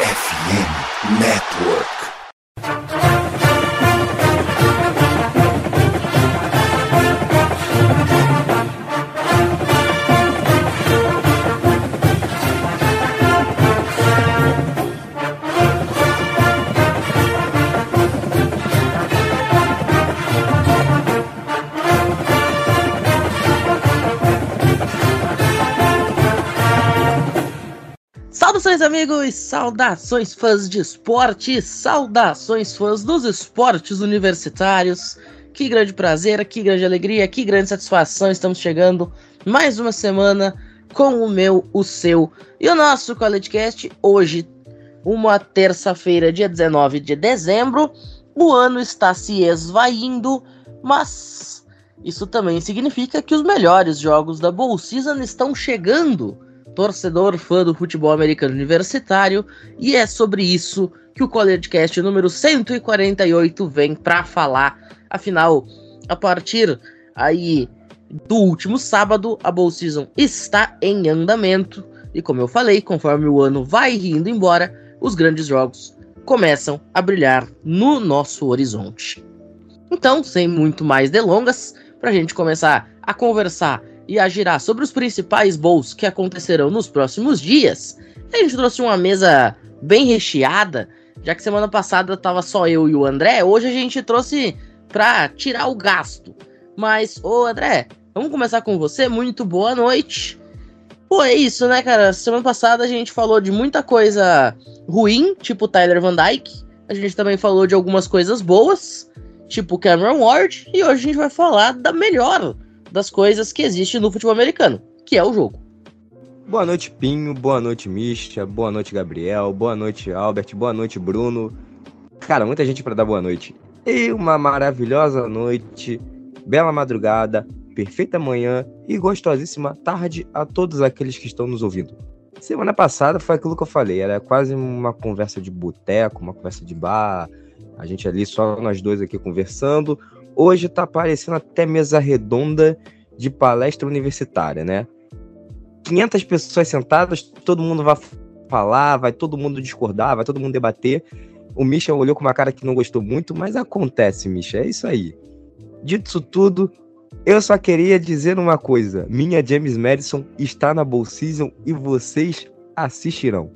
FM Network. Amigos! Saudações, fãs de esporte! Saudações, fãs dos esportes universitários! Que grande prazer, que grande alegria, que grande satisfação! Estamos chegando mais uma semana com o meu, o seu e o nosso CollegeCast. Hoje, uma terça-feira, dia 19 de dezembro. O ano está se esvaindo, mas isso também significa que os melhores jogos da Bowl Season estão chegando torcedor fã do futebol americano universitário, e é sobre isso que o CollegeCast número 148 vem para falar. Afinal, a partir aí do último sábado, a Bowl Season está em andamento, e como eu falei, conforme o ano vai indo embora, os grandes jogos começam a brilhar no nosso horizonte. Então, sem muito mais delongas, para a gente começar a conversar e a girar sobre os principais bowls que acontecerão nos próximos dias, a gente trouxe uma mesa bem recheada, já que semana passada tava só eu e o André, hoje a gente trouxe para tirar o gasto. Mas, ô André, vamos começar com você, muito boa noite. Pô, é isso, né, cara? Semana passada a gente falou de muita coisa ruim, tipo Tyler Van Dyke. A gente também falou de algumas coisas boas, tipo Cameron Ward. E hoje a gente vai falar da melhor das coisas que existe no futebol americano, que é o jogo. Boa noite, Pinho. Boa noite, Misha. Boa noite, Gabriel. Boa noite, Albert. Boa noite, Bruno. Cara, muita gente para dar boa noite. E uma maravilhosa noite, bela madrugada, perfeita manhã e gostosíssima tarde a todos aqueles que estão nos ouvindo. Semana passada foi aquilo que eu falei, era quase uma conversa de boteco, uma conversa de bar, a gente ali só nós dois aqui conversando. Hoje tá parecendo até mesa redonda de palestra universitária, né? 500 pessoas sentadas, todo mundo vai falar, vai todo mundo discordar, vai todo mundo debater. O Misha olhou com uma cara que não gostou muito, mas acontece, Misha, é isso aí. Dito isso tudo, eu só queria dizer uma coisa: minha James Madison está na Bowl Season e vocês assistirão.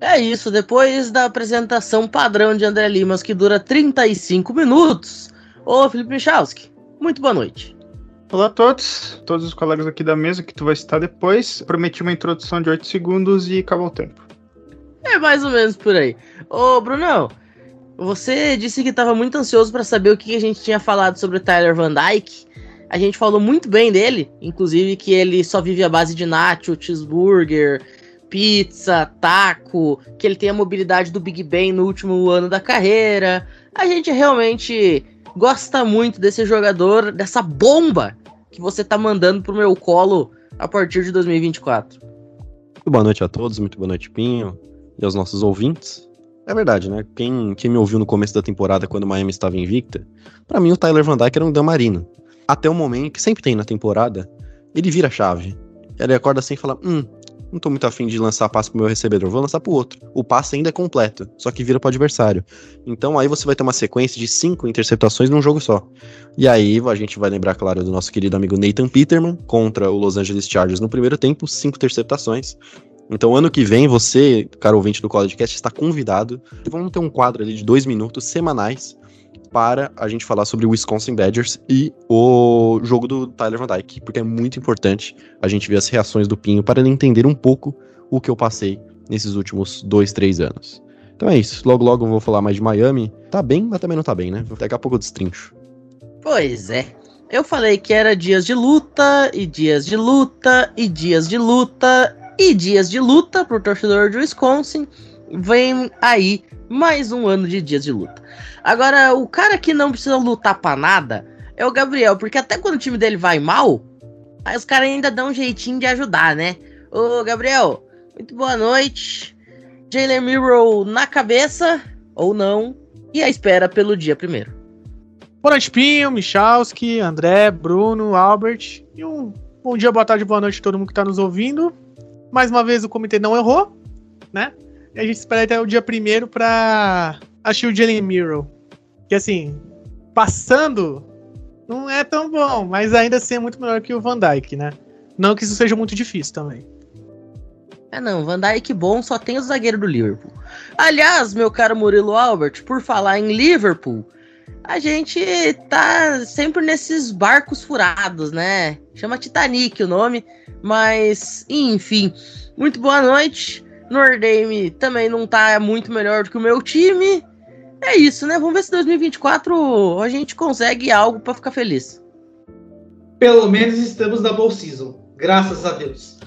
É isso, depois da apresentação padrão de André Limas, que dura 35 minutos, Ô, Felipe Michalski, muito boa noite. Olá a todos, todos os colegas aqui da mesa que tu vai citar depois. Prometi uma introdução de 8 segundos e acabou o tempo. É mais ou menos por aí. Ô, Brunão, você disse que estava muito ansioso para saber o que a gente tinha falado sobre o Tyler Van Dyke. A gente falou muito bem dele, inclusive que ele só vive à base de nacho, cheeseburger, pizza, taco, que ele tem a mobilidade do Big Ben no último ano da carreira. A gente realmente gosta muito desse jogador, dessa bomba que você tá mandando pro meu colo a partir de 2024. Muito boa noite a todos, muito boa noite, Pinho, e aos nossos ouvintes. É verdade, né? Quem, quem me ouviu no começo da temporada, quando o Miami estava invicta, para mim o Tyler Van Dyke era um Damarino. Até o momento, que sempre tem na temporada, ele vira a chave. Ele acorda assim e fala: Hum, não tô muito afim de lançar passe pro meu recebedor, vou lançar pro outro. O passe ainda é completo, só que vira pro adversário. Então aí você vai ter uma sequência de cinco interceptações num jogo só. E aí a gente vai lembrar, claro, do nosso querido amigo Nathan Peterman contra o Los Angeles Chargers no primeiro tempo, cinco interceptações. Então, ano que vem, você, caro ouvinte do CollegeCast, está convidado. Vamos ter um quadro ali de dois minutos semanais para a gente falar sobre o Wisconsin Badgers e o jogo do Tyler Van Dyke, porque é muito importante a gente ver as reações do Pinho para ele entender um pouco o que eu passei nesses últimos dois, três anos. Então é isso. Logo, logo eu vou falar mais de Miami. Tá bem, mas também não tá bem, né? Daqui a pouco eu destrincho. Pois é. Eu falei que era dias de luta, e dias de luta, e dias de luta, e dias de luta pro torcedor de Wisconsin. Vem aí mais um ano de dias de luta. Agora, o cara que não precisa lutar pra nada é o Gabriel, porque até quando o time dele vai mal, aí os caras ainda dão um jeitinho de ajudar, né? Ô, Gabriel, muito boa noite. Jalen Miro na cabeça, ou não, e a espera pelo dia primeiro. Boa noite, Pinho, Michalski, André, Bruno, Albert. E um bom dia, boa tarde, boa noite a todo mundo que está nos ouvindo. Mais uma vez o comitê não errou, né? A gente espera até o dia primeiro pra achar o Jalen Miro. Que assim, passando, não é tão bom, mas ainda assim é muito melhor que o Van Dyke, né? Não que isso seja muito difícil também. É não, Van Dijk bom só tem o zagueiro do Liverpool. Aliás, meu caro Murilo Albert, por falar em Liverpool, a gente tá sempre nesses barcos furados, né? Chama Titanic o nome, mas enfim. Muito boa noite. Nordame também não tá muito melhor do que o meu time. É isso, né? Vamos ver se 2024 a gente consegue algo para ficar feliz. Pelo menos estamos na Bowl Season, graças a Deus.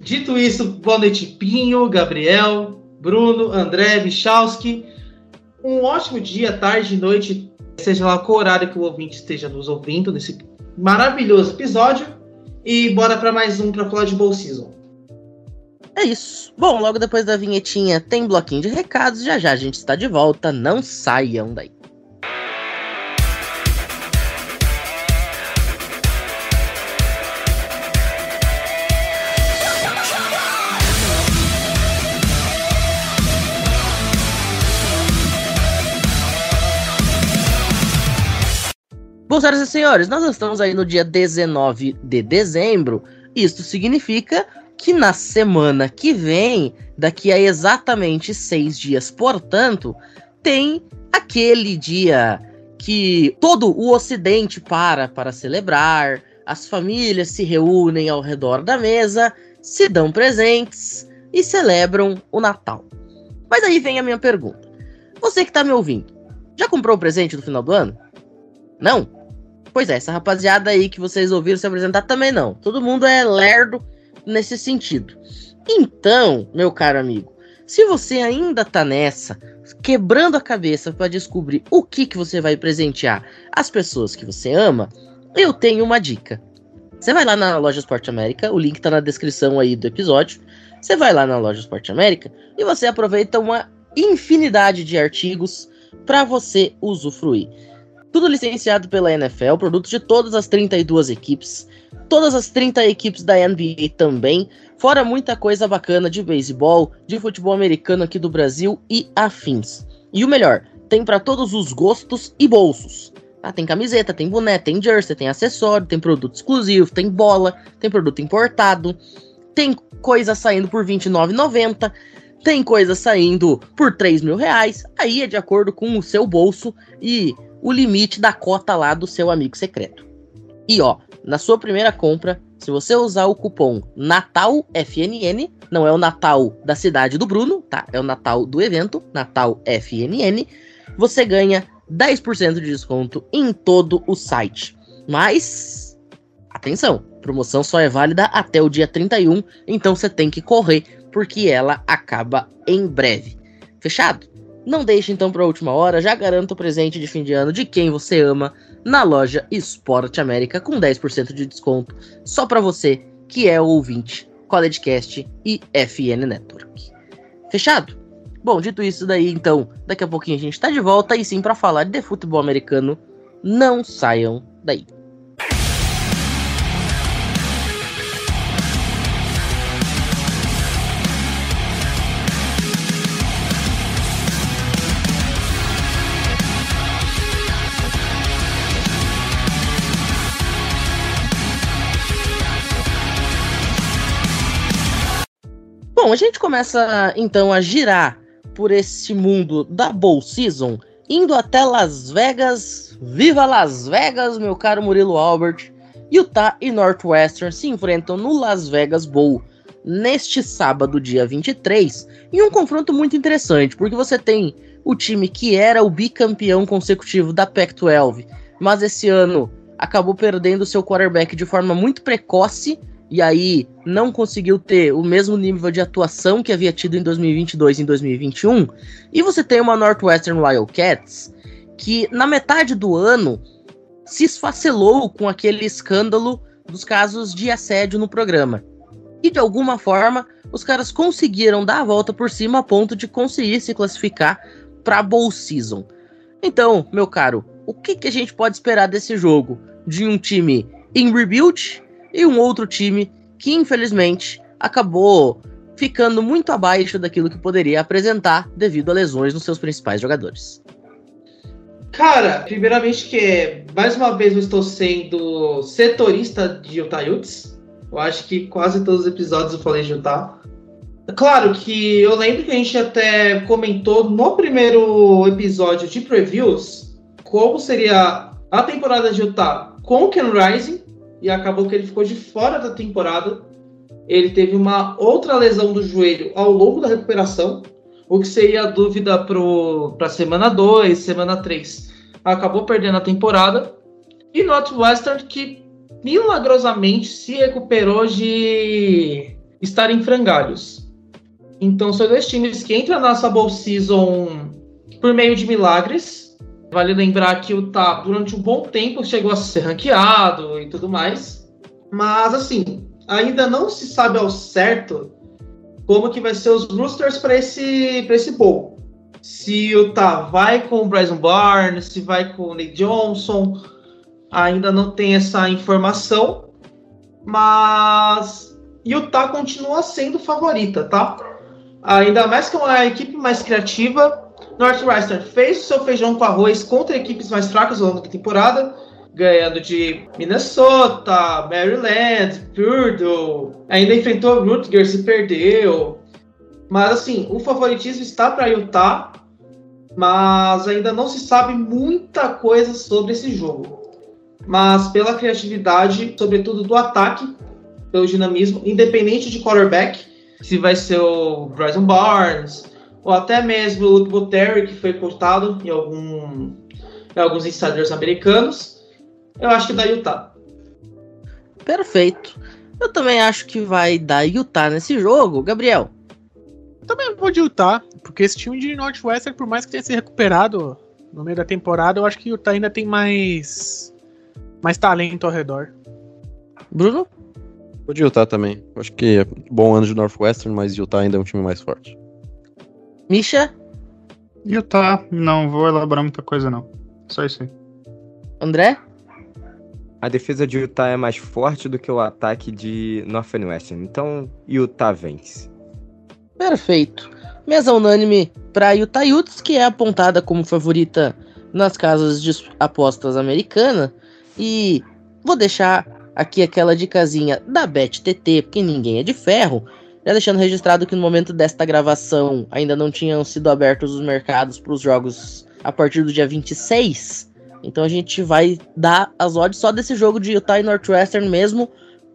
Dito isso, boa noite, Pinho, Gabriel, Bruno, André, Michalski. Um ótimo dia, tarde, noite, seja lá qual horário que o ouvinte esteja nos ouvindo nesse maravilhoso episódio. E bora para mais um para falar de Bowl Season. É isso. Bom, logo depois da vinhetinha tem bloquinho de recados. Já já a gente está de volta. Não saiam daí. Bom, senhoras e senhores, nós estamos aí no dia 19 de dezembro. Isto significa que na semana que vem, daqui a exatamente seis dias, portanto, tem aquele dia que todo o Ocidente para para celebrar, as famílias se reúnem ao redor da mesa, se dão presentes e celebram o Natal. Mas aí vem a minha pergunta: você que está me ouvindo, já comprou o presente do final do ano? Não? Pois é, essa rapaziada aí que vocês ouviram se apresentar também não. Todo mundo é lerdo nesse sentido. Então, meu caro amigo, se você ainda tá nessa, quebrando a cabeça para descobrir o que, que você vai presentear às pessoas que você ama, eu tenho uma dica. Você vai lá na loja Esporte América, o link tá na descrição aí do episódio. Você vai lá na loja Esporte América e você aproveita uma infinidade de artigos para você usufruir. Tudo licenciado pela NFL, produtos de todas as 32 equipes todas as 30 equipes da NBA também, fora muita coisa bacana de beisebol, de futebol americano aqui do Brasil e afins. E o melhor, tem para todos os gostos e bolsos. Ah, tem camiseta, tem boné, tem jersey, tem acessório, tem produto exclusivo, tem bola, tem produto importado, tem coisa saindo por R$29,90, tem coisa saindo por 3 mil reais. Aí é de acordo com o seu bolso e o limite da cota lá do seu amigo secreto. E ó, na sua primeira compra, se você usar o cupom NATALFNN, não é o Natal da cidade do Bruno, tá? É o Natal do evento, NatalFNN, você ganha 10% de desconto em todo o site. Mas, atenção, promoção só é válida até o dia 31, então você tem que correr, porque ela acaba em breve. Fechado? Não deixe então para a última hora, já garanta o presente de fim de ano de quem você ama na loja Esporte América com 10% de desconto só para você que é ouvinte CollegeCast e FN Network. Fechado? Bom, dito isso daí, então, daqui a pouquinho a gente está de volta e sim para falar de futebol americano. Não saiam daí. Bom, a gente começa então a girar por esse mundo da Bowl Season, indo até Las Vegas. Viva Las Vegas, meu caro Murilo Albert! Utah e Northwestern se enfrentam no Las Vegas Bowl neste sábado, dia 23, em um confronto muito interessante, porque você tem o time que era o bicampeão consecutivo da Pac-12, mas esse ano acabou perdendo seu quarterback de forma muito precoce e aí não conseguiu ter o mesmo nível de atuação que havia tido em 2022 e em 2021. E você tem uma Northwestern Wildcats que na metade do ano se esfacelou com aquele escândalo dos casos de assédio no programa. E de alguma forma, os caras conseguiram dar a volta por cima a ponto de conseguir se classificar para Bowl Season. Então, meu caro, o que, que a gente pode esperar desse jogo? De um time em rebuild e um outro time que infelizmente acabou ficando muito abaixo daquilo que poderia apresentar devido a lesões nos seus principais jogadores. Cara, primeiramente que mais uma vez eu estou sendo setorista de Utah Utes. Eu acho que quase todos os episódios eu falei de Utah. Claro que eu lembro que a gente até comentou no primeiro episódio de previews como seria a temporada de Utah com o Ken Rising e acabou que ele ficou de fora da temporada. Ele teve uma outra lesão do joelho ao longo da recuperação, o que seria dúvida para semana 2, semana 3. Acabou perdendo a temporada. E Northwestern, que milagrosamente se recuperou de estar em frangalhos. Então, são dois times que entram na nossa Bowl Season por meio de milagres. Vale lembrar que o TAP, durante um bom tempo, chegou a ser ranqueado e tudo mais. Mas, assim, ainda não se sabe ao certo como que vai ser os roosters para esse, esse bowl. Se o Tá vai com o Bryson Barnes, se vai com o Nick Johnson, ainda não tem essa informação, mas Utah continua sendo favorita, tá? Ainda mais que é uma equipe mais criativa. Northwestern fez seu feijão com arroz contra equipes mais fracas ao longo da temporada ganhando de Minnesota, Maryland, Purdue, ainda enfrentou Rutgers e perdeu. Mas assim, o favoritismo está para Utah, mas ainda não se sabe muita coisa sobre esse jogo. Mas pela criatividade, sobretudo do ataque, pelo dinamismo, independente de quarterback, se vai ser o Bryson Barnes, ou até mesmo o Luke Buteri, que foi cortado em, algum, em alguns insiders americanos, eu acho que dá Utah. Perfeito. Eu também acho que vai dar Utah nesse jogo. Gabriel. Também vou de Utah, porque esse time de Northwestern, por mais que tenha se recuperado no meio da temporada, eu acho que Utah ainda tem mais mais talento ao redor. Bruno? Vou de Utah também. Acho que é bom ano de Northwestern, mas Utah ainda é um time mais forte. Misha? Utah, não vou elaborar muita coisa não. Só isso aí. André? a defesa de Utah é mais forte do que o ataque de Northwestern. Então, Utah vence. Perfeito. Mesa unânime para Utah Utes, que é apontada como favorita nas casas de apostas americana. E vou deixar aqui aquela dicasinha da BetTT, porque ninguém é de ferro. Já deixando registrado que no momento desta gravação ainda não tinham sido abertos os mercados para os jogos a partir do dia 26. Então a gente vai dar as odds só desse jogo de Utah e Northwestern mesmo.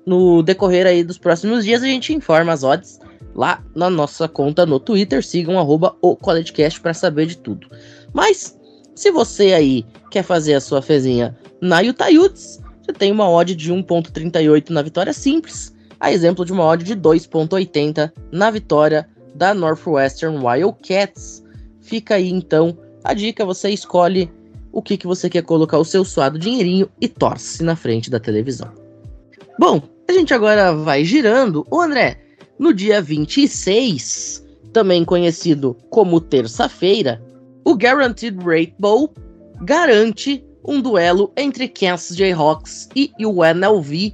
No decorrer aí dos próximos dias a gente informa as odds lá na nossa conta no Twitter. Sigam arroba o CollegeCast para saber de tudo. Mas se você aí quer fazer a sua fezinha na Utah Utes, você tem uma odd de 1.38 na vitória simples, a exemplo de uma odd de 2.80 na vitória da Northwestern Wildcats. Fica aí então a dica, você escolhe o que, que você quer colocar o seu suado dinheirinho e torce na frente da televisão. Bom, a gente agora vai girando. O André, no dia 26, também conhecido como terça-feira, o Guaranteed Rate Bowl garante um duelo entre Kansas Jayhawks e UNLV,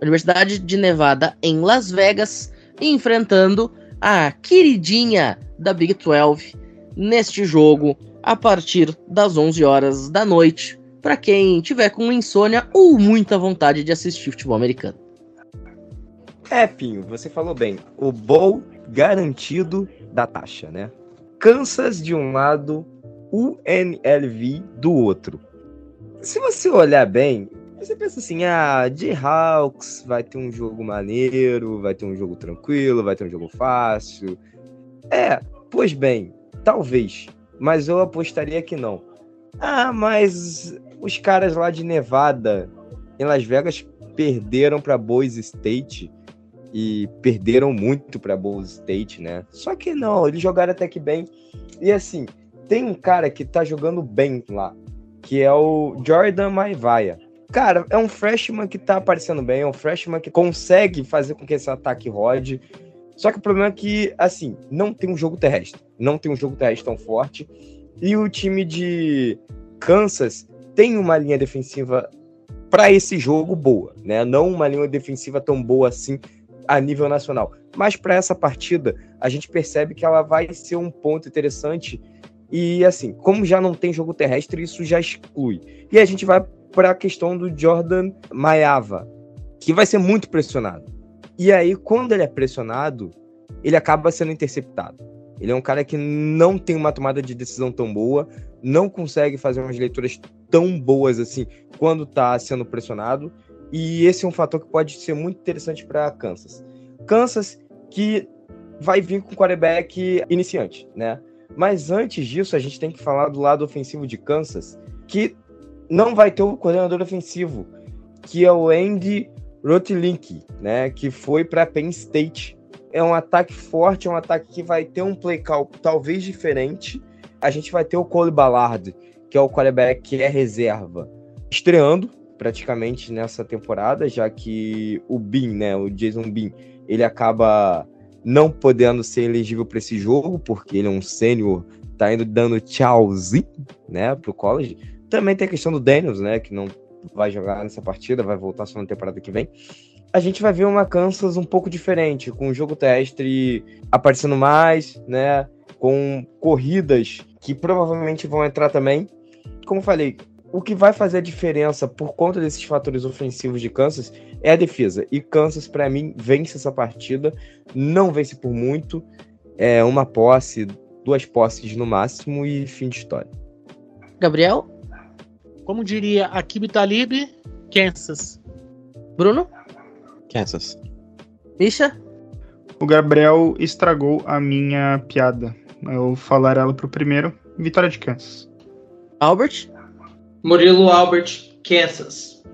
Universidade de Nevada em Las Vegas, enfrentando a queridinha da Big 12 neste jogo a partir das 11 horas da noite, para quem tiver com insônia ou muita vontade de assistir futebol americano. É, Pinho, você falou bem. O bowl garantido da taxa, né? Kansas de um lado, UNLV do outro. Se você olhar bem, você pensa assim, ah, de Hawks vai ter um jogo maneiro, vai ter um jogo tranquilo, vai ter um jogo fácil. É, pois bem, talvez mas eu apostaria que não. Ah, mas os caras lá de Nevada, em Las Vegas, perderam para Boise State e perderam muito para Boise State, né? Só que não, eles jogaram até que bem. E assim, tem um cara que tá jogando bem lá, que é o Jordan Maivaia. Cara, é um freshman que tá aparecendo bem, é um freshman que consegue fazer com que esse ataque rode. Só que o problema é que, assim, não tem um jogo terrestre. Não tem um jogo terrestre tão forte. E o time de Kansas tem uma linha defensiva para esse jogo boa, né? Não uma linha defensiva tão boa assim a nível nacional. Mas para essa partida, a gente percebe que ela vai ser um ponto interessante. E assim, como já não tem jogo terrestre, isso já exclui. E a gente vai para a questão do Jordan Maiava, que vai ser muito pressionado. E aí, quando ele é pressionado, ele acaba sendo interceptado. Ele é um cara que não tem uma tomada de decisão tão boa, não consegue fazer umas leituras tão boas assim quando está sendo pressionado. E esse é um fator que pode ser muito interessante para Kansas. Kansas que vai vir com quarterback iniciante, né? Mas antes disso, a gente tem que falar do lado ofensivo de Kansas, que não vai ter o coordenador ofensivo, que é o Andy Rotlink, né? Que foi para Penn State. É um ataque forte, é um ataque que vai ter um play call talvez diferente. A gente vai ter o Cole Ballard, que é o quarterback que é reserva, estreando praticamente nessa temporada, já que o Bean, né, o Jason Bean, ele acaba não podendo ser elegível para esse jogo, porque ele é um sênior, tá indo dando tchauzinho, né, pro college. Também tem a questão do Daniels, né, que não vai jogar nessa partida, vai voltar só na temporada que vem. A gente vai ver uma Kansas um pouco diferente, com o jogo terrestre aparecendo mais, né, com corridas que provavelmente vão entrar também. Como falei, o que vai fazer a diferença por conta desses fatores ofensivos de Kansas é a defesa. E Kansas, para mim, vence essa partida. Não vence por muito. É uma posse, duas posses no máximo e fim de história. Gabriel? Como diria Akib Talib, Kansas. Bruno? Kansas. Misha? O Gabriel estragou a minha piada. Eu vou falar ela pro primeiro. Vitória de Kansas. Albert? Murilo Albert, Kansas.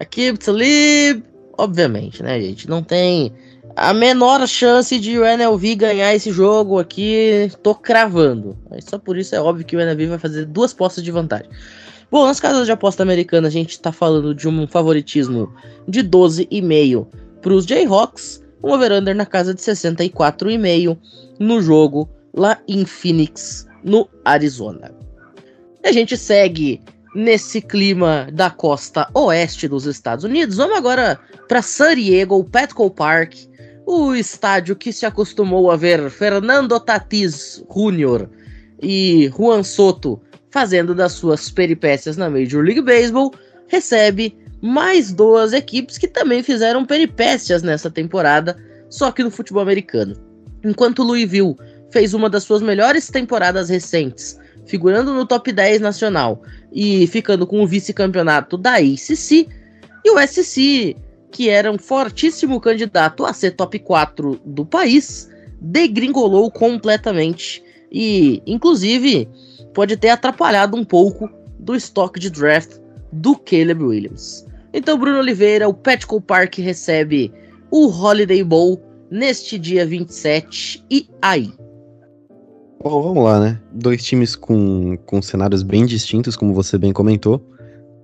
Akib Talib? Obviamente, né, gente? Não tem a menor chance de o NLV ganhar esse jogo aqui. Tô cravando. Só por isso é óbvio que o NLV vai fazer duas postas de vantagem. Bom, nas casas de aposta americana, a gente tá falando de um favoritismo de 12,5 para os Jayhawks, um over-under na casa de 64,5 no jogo lá em Phoenix, no Arizona. E a gente segue nesse clima da costa oeste dos Estados Unidos. Vamos agora para San Diego, o Petco Park, o estádio que se acostumou a ver Fernando Tatis Jr. e Juan Soto fazendo das suas peripécias na Major League Baseball, recebe mais duas equipes que também fizeram peripécias nessa temporada, só que no futebol americano. Enquanto Louisville fez uma das suas melhores temporadas recentes, figurando no top 10 nacional e ficando com o vice-campeonato da ACC, e o SC, que era um fortíssimo candidato a ser top 4 do país, degringolou completamente e, inclusive, pode ter atrapalhado um pouco do estoque de draft do Caleb Williams. Então, Bruno Oliveira, o Petco Park recebe o Holiday Bowl neste dia 27 e aí. Bom, vamos lá, né? Dois times com, com cenários bem distintos, como você bem comentou.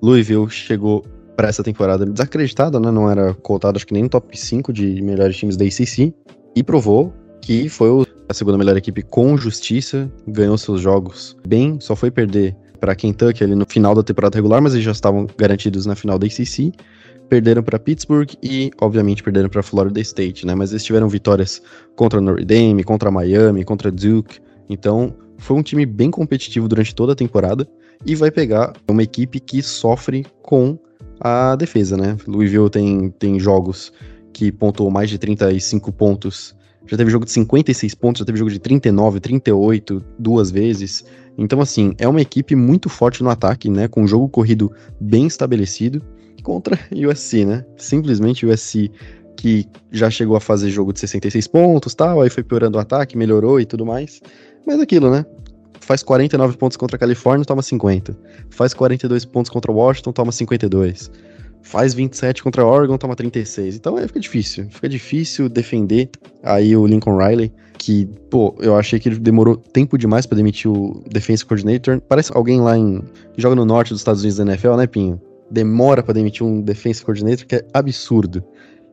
Louisville chegou para essa temporada desacreditada, né? Não era cotado, acho que nem no top 5 de melhores times da ACC. E provou que foi o, a segunda melhor equipe com justiça, ganhou seus jogos bem, só foi perder para Kentucky ali no final da temporada regular, mas eles já estavam garantidos na final da ACC. Perderam para Pittsburgh e, obviamente, perderam para Florida State, né? Mas eles tiveram vitórias contra Notre Dame, contra Miami, contra Duke. Então, foi um time bem competitivo durante toda a temporada e vai pegar uma equipe que sofre com a defesa, né? Louisville tem, tem jogos que pontuou mais de 35 pontos. Já teve jogo de 56 pontos, já teve jogo de 39, 38 duas vezes. Então, assim, é uma equipe muito forte no ataque, né? Com um jogo corrido bem estabelecido contra USC, né? Simplesmente USC que já chegou a fazer jogo de 66 pontos tal, aí foi piorando o ataque, melhorou e tudo mais. Mas aquilo, né? Faz 49 pontos contra a Califórnia, toma 50. Faz 42 pontos contra Washington, toma 52. Faz 27 contra Oregon, toma 36. Então aí fica difícil. Fica difícil defender aí o Lincoln Riley, que, pô, eu achei que ele demorou tempo demais para demitir o Defense Coordinator. Parece alguém lá em. que joga no norte dos Estados Unidos da NFL, né, Pinho? Demora para demitir um Defense Coordinator, que é absurdo.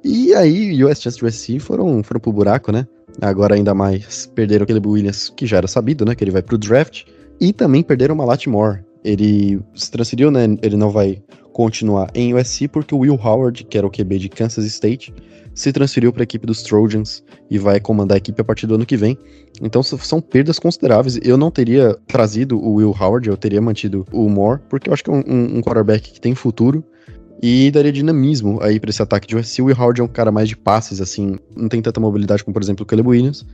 E aí, US Chance USC foram, foram pro buraco, né? Agora ainda mais perderam aquele Williams, que já era sabido, né? Que ele vai pro draft. E também perderam o Malatmore. Ele se transferiu, né? Ele não vai continuar em USC porque o Will Howard, que era o QB de Kansas State, se transferiu para a equipe dos Trojans e vai comandar a equipe a partir do ano que vem. Então são perdas consideráveis. Eu não teria trazido o Will Howard, eu teria mantido o Moore, porque eu acho que é um, um quarterback que tem futuro e daria dinamismo aí para esse ataque de USC. O Will Howard é um cara mais de passes, assim, não tem tanta mobilidade como, por exemplo, o Caleb Williams.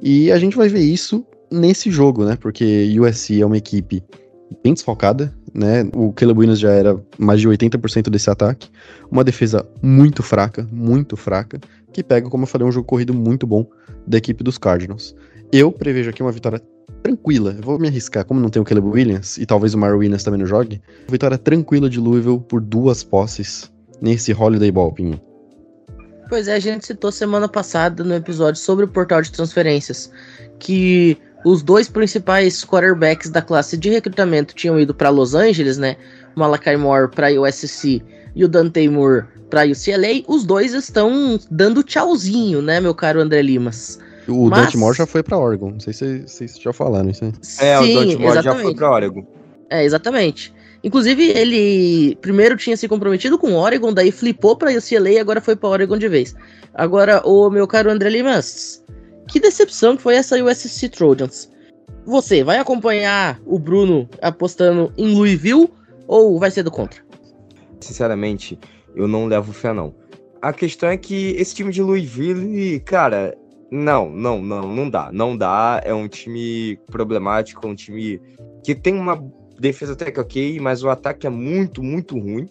E a gente vai ver isso nesse jogo, né? Porque USC é uma equipe bem desfocada, né? O Caleb Williams já era mais de 80% desse ataque. Uma defesa muito fraca, muito fraca, que pega, como eu falei, um jogo corrido muito bom da equipe dos Cardinals. Eu prevejo aqui uma vitória tranquila. Eu vou me arriscar, como não tem o Caleb Williams e talvez o Mario Williams também não jogue. Vitória tranquila de Louisville por duas posses nesse Holiday Ball, Pinho. Pois é, a gente citou semana passada no episódio sobre o portal de transferências que os dois principais quarterbacks da classe de recrutamento tinham ido para Los Angeles, né? O Malachi Moore para USC e o Dante Moore para UCLA. Os dois estão dando tchauzinho, né, meu caro André Limas? O Mas... Dante Moore já foi para Oregon. Não sei se vocês já falaram isso aí. É, Sim, o Dante Moore exatamente. já foi para Oregon. É, exatamente. Inclusive, ele primeiro tinha se comprometido com Oregon, daí flipou para UCLA e agora foi para Oregon de vez. Agora, o meu caro André Limas, que decepção que foi essa USC Trojans. Você vai acompanhar o Bruno apostando em Louisville ou vai ser do contra? Sinceramente, eu não levo fé não. A questão é que esse time de Louisville, cara, não, não, não, não dá. Não dá. É um time problemático, um time que tem uma defesa até que ok, mas o ataque é muito, muito ruim.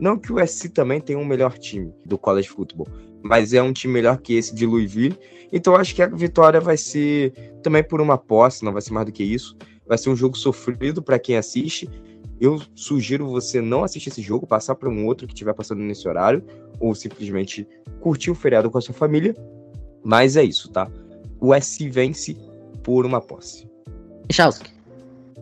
Não que o SC também tenha um melhor time do college football, mas é um time melhor que esse de Louisville. Então acho que a vitória vai ser também por uma posse, não vai ser mais do que isso. Vai ser um jogo sofrido para quem assiste. Eu sugiro você não assistir esse jogo, passar para um outro que estiver passando nesse horário, ou simplesmente curtir o feriado com a sua família. Mas é isso, tá? O SC vence por uma posse. Michalski.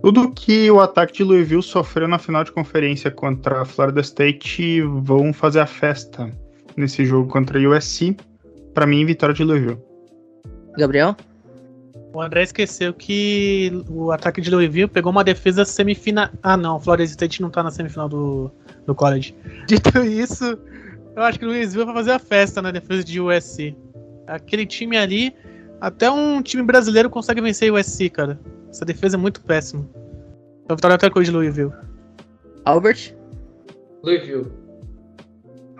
Tudo que o ataque de Louisville sofreu na final de conferência contra a Florida State vão fazer a festa nesse jogo contra a USC. Para mim, vitória de Louisville. Gabriel? O André esqueceu que o ataque de Louisville pegou uma defesa semifinal. Ah, não, Florida State não tá na semifinal do, do college. Dito isso, eu acho que o Louisville vai fazer a festa na defesa de USC. Aquele time ali, até um time brasileiro consegue vencer o USC, cara. Essa defesa é muito péssima. Então, vitória até coisa de Louisville. Albert? Louisville.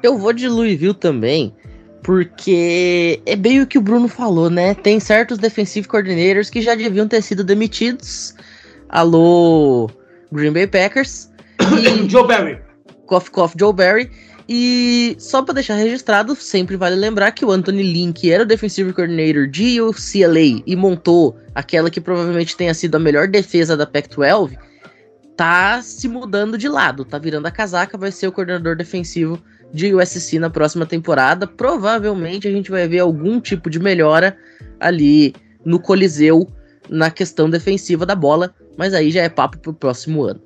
Eu vou de Louisville também, porque é bem o que o Bruno falou, né? Tem certos defensive coordinators que já deviam ter sido demitidos. Alô, Green Bay Packers. E... Joe Barry. Cough, cough, Joe Barry. E só para deixar registrado, sempre vale lembrar que o Anthony Link era o defensive coordinator de UCLA e montou aquela que provavelmente tenha sido a melhor defesa da Pac-12, tá se mudando de lado, tá virando a casaca, vai ser o coordenador defensivo de USC na próxima temporada. Provavelmente a gente vai ver algum tipo de melhora ali no Coliseu na questão defensiva da bola, mas aí já é papo pro próximo ano.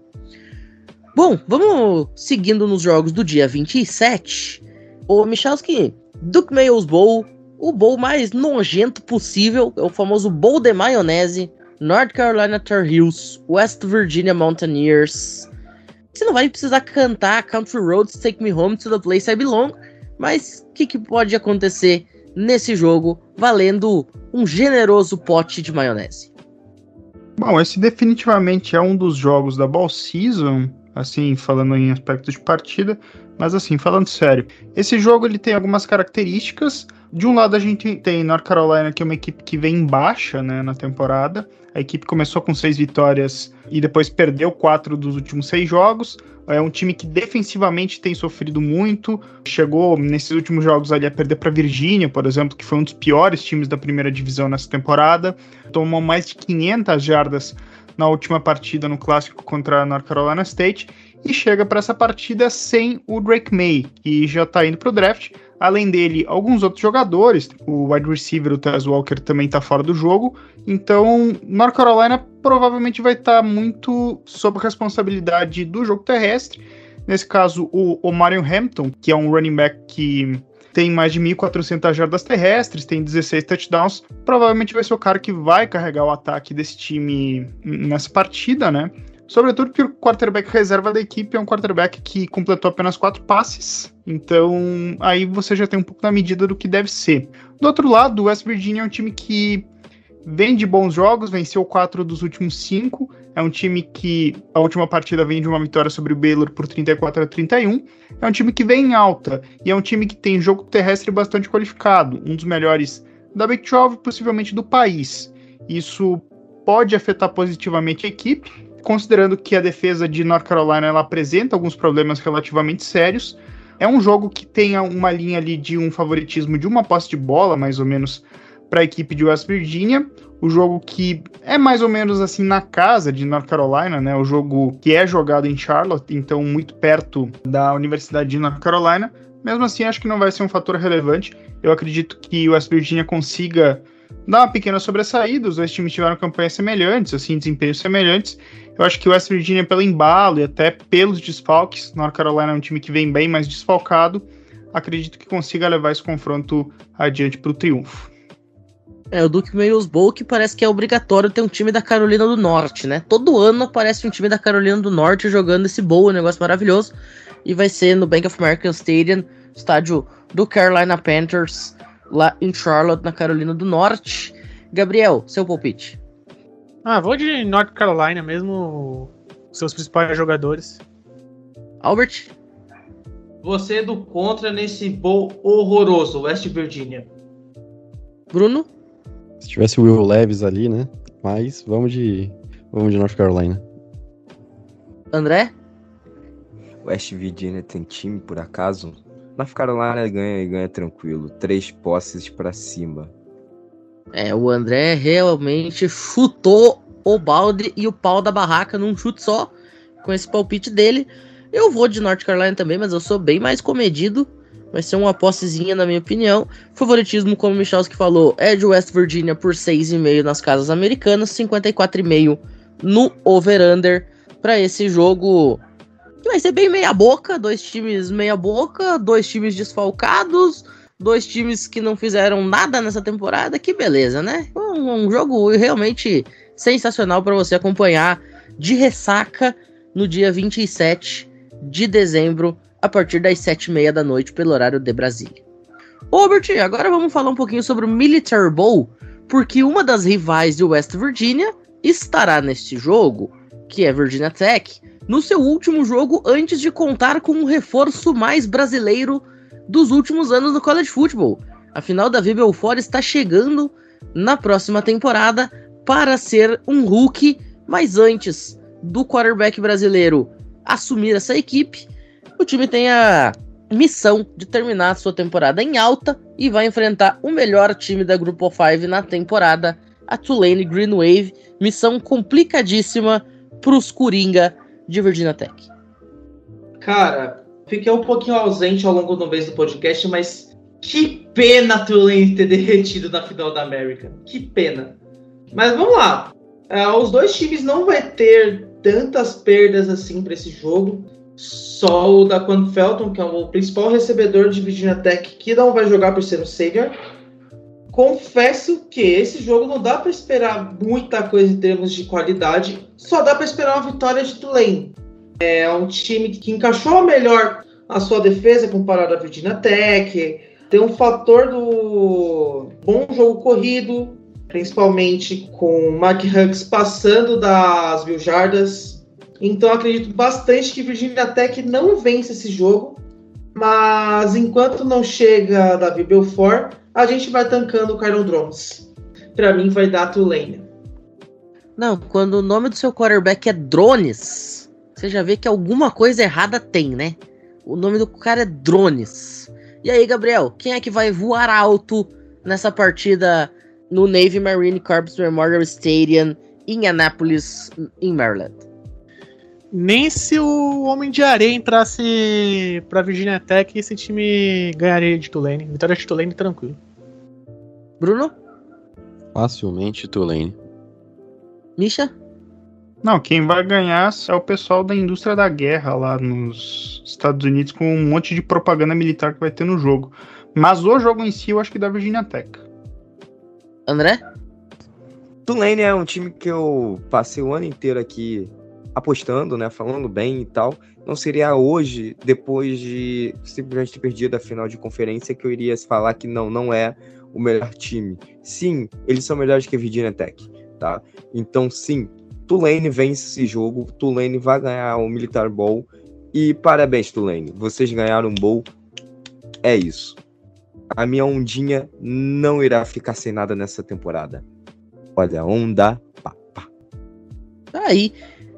Bom, vamos seguindo nos jogos do dia 27. O Michalski, Duke Mayors Bowl, o bowl mais nojento possível, é o famoso bowl de maionese, North Carolina Tar Heels, West Virginia Mountaineers. Você não vai precisar cantar Country Roads Take Me Home to the Place I Belong, mas o que, que pode acontecer nesse jogo valendo um generoso pote de maionese? Bom, esse definitivamente é um dos jogos da Ball Season assim, falando em aspectos de partida, mas assim, falando sério, esse jogo ele tem algumas características. De um lado a gente tem North Carolina, que é uma equipe que vem em baixa, né, na temporada. A equipe começou com seis vitórias e depois perdeu quatro dos últimos seis jogos. É um time que defensivamente tem sofrido muito. Chegou nesses últimos jogos ali a perder para Virgínia, por exemplo, que foi um dos piores times da primeira divisão nessa temporada. Tomou mais de 500 jardas na última partida no clássico contra a North Carolina State e chega para essa partida sem o Drake May, que já está indo para o draft. Além dele, alguns outros jogadores, o wide receiver, o Tess Walker, também está fora do jogo. Então, North Carolina provavelmente vai estar tá muito sob responsabilidade do jogo terrestre. Nesse caso, o, o Marion Hampton, que é um running back que tem mais de 1.400 jardas terrestres, tem 16 touchdowns. Provavelmente vai ser o cara que vai carregar o ataque desse time nessa partida, né? Sobretudo porque o quarterback reserva da equipe é um quarterback que completou apenas quatro passes. Então, aí você já tem um pouco da medida do que deve ser. Do outro lado, o West Virginia é um time que vem de bons jogos, venceu quatro dos últimos cinco. É um time que a última partida vem de uma vitória sobre o Baylor por 34 a 31. É um time que vem em alta e é um time que tem jogo terrestre bastante qualificado, um dos melhores da Big 12, possivelmente do país. Isso pode afetar positivamente a equipe, considerando que a defesa de North Carolina ela apresenta alguns problemas relativamente sérios. É um jogo que tem uma linha ali de um favoritismo de uma posse de bola, mais ou menos, para a equipe de West Virginia. O jogo que é mais ou menos assim na casa de North Carolina, né? O jogo que é jogado em Charlotte, então muito perto da Universidade de North Carolina. Mesmo assim, acho que não vai ser um fator relevante. Eu acredito que West Virginia consiga dar uma pequena sobressaída. Os dois times tiveram campanhas semelhantes, assim, desempenhos semelhantes. Eu acho que o West Virginia, pelo embalo e até pelos desfalques, North Carolina é um time que vem bem mais desfalcado. Acredito que consiga levar esse confronto adiante para o triunfo. É, o Duke Mails Bowl que parece que é obrigatório ter um time da Carolina do Norte, né? Todo ano aparece um time da Carolina do Norte jogando esse bowl, um negócio maravilhoso. E vai ser no Bank of America Stadium, estádio do Carolina Panthers, lá em Charlotte, na Carolina do Norte. Gabriel, seu palpite. Ah, vou de North Carolina mesmo, seus principais jogadores. Albert? Você é do contra nesse bowl horroroso, West Virginia. Bruno? Se tivesse o Will Leves ali, né? Mas vamos de. Vamos de North Carolina. André? West Virginia tem time, por acaso? North Carolina ganha e ganha tranquilo. Três posses para cima. É, o André realmente chutou o balde e o pau da barraca num chute só. Com esse palpite dele. Eu vou de North Carolina também, mas eu sou bem mais comedido. Vai ser uma possezinha, na minha opinião. Favoritismo, como o Michalski falou, é de West Virginia por 6,5 nas casas americanas, 54,5 no over-under para esse jogo que vai ser bem meia-boca. Dois times meia-boca, dois times desfalcados, dois times que não fizeram nada nessa temporada. Que beleza, né? Um, um jogo realmente sensacional para você acompanhar de ressaca no dia 27 de dezembro a partir das sete e meia da noite pelo horário de Brasília. Robert, agora vamos falar um pouquinho sobre o Military Bowl, porque uma das rivais de West Virginia estará neste jogo, que é Virginia Tech, no seu último jogo antes de contar com um reforço mais brasileiro dos últimos anos no college football. A final da Vibel Ford está chegando na próxima temporada para ser um Hulk, mas antes do quarterback brasileiro assumir essa equipe, o time tem a missão de terminar sua temporada em alta e vai enfrentar o melhor time da Grupo 5 na temporada, a Tulane Green Wave. Missão complicadíssima para os Coringa de Virginia Tech. Cara, fiquei um pouquinho ausente ao longo do mês do podcast, mas que pena Tulane ter derretido na final da América. Que pena. Mas vamos lá. Uh, os dois times não vai ter tantas perdas assim para esse jogo. Só o Daquan Felton, que é o principal recebedor de Virginia Tech, que não vai jogar por ser um senior. Confesso que esse jogo não dá para esperar muita coisa em termos de qualidade, só dá para esperar uma vitória de Tulane. É um time que encaixou melhor a sua defesa comparado à Virginia Tech. Tem um fator do bom jogo corrido, principalmente com o Mark Huggs passando das mil jardas então acredito bastante que Virginia Tech não vence esse jogo. Mas enquanto não chega Davi Belfort, a gente vai tancando o Kyron Drones. Para mim vai dar Tulane. Não, quando o nome do seu quarterback é Drones, você já vê que alguma coisa errada tem, né? O nome do cara é Drones. E aí, Gabriel, quem é que vai voar alto nessa partida no Navy Marine Corps Memorial Stadium em Annapolis, em Maryland? Nem se o Homem de Areia entrasse pra Virginia Tech, esse time ganharia de Tulane. Vitória de Tulane tranquilo. Bruno? Facilmente Tulane. Misha? Não, quem vai ganhar é o pessoal da indústria da guerra lá nos Estados Unidos com um monte de propaganda militar que vai ter no jogo. Mas o jogo em si eu acho que da Virginia Tech. André? Tulane é um time que eu passei o ano inteiro aqui apostando, né, falando bem e tal, não seria hoje, depois de simplesmente ter perdido a final de conferência, que eu iria falar que não, não é o melhor time. Sim, eles são melhores que a Virginia Tech, tá? Então, sim, Tulane vence esse jogo, Tulane vai ganhar o Militar Bowl e parabéns, Tulane, vocês ganharam um bowl, é isso. A minha ondinha não irá ficar sem nada nessa temporada. Olha, onda, pá. Aí,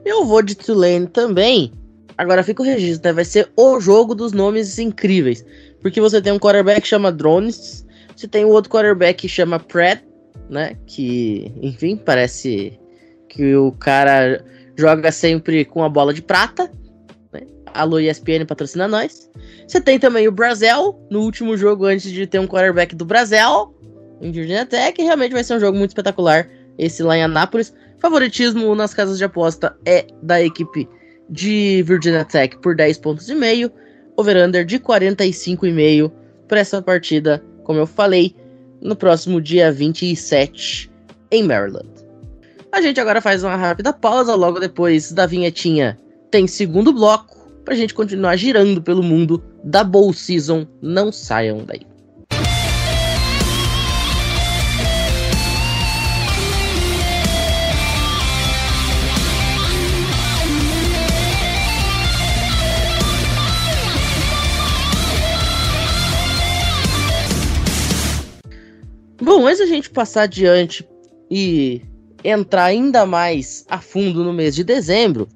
eu vou de Tulane também. Agora fica o registro, né? Vai ser o jogo dos nomes incríveis. Porque você tem um quarterback que chama Drones, você tem um outro quarterback que chama Pratt, né? Que, enfim, parece que o cara joga sempre com a bola de prata. Né? Alô ESPN patrocina nós. Você tem também o Brasil, no último jogo antes de ter um quarterback do Brasil, em Virginia Tech. Realmente vai ser um jogo muito espetacular, esse lá em Anápolis. Favoritismo nas casas de aposta é da equipe de Virginia Tech por 10 pontos e meio, over-under de 45,5 para essa partida, como eu falei, no próximo dia 27 em Maryland. A gente agora faz uma rápida pausa, logo depois da vinhetinha tem segundo bloco, para a gente continuar girando pelo mundo da Bowl Season, não saiam daí. Bom, antes da gente passar adiante e entrar ainda mais a fundo no mês de dezembro,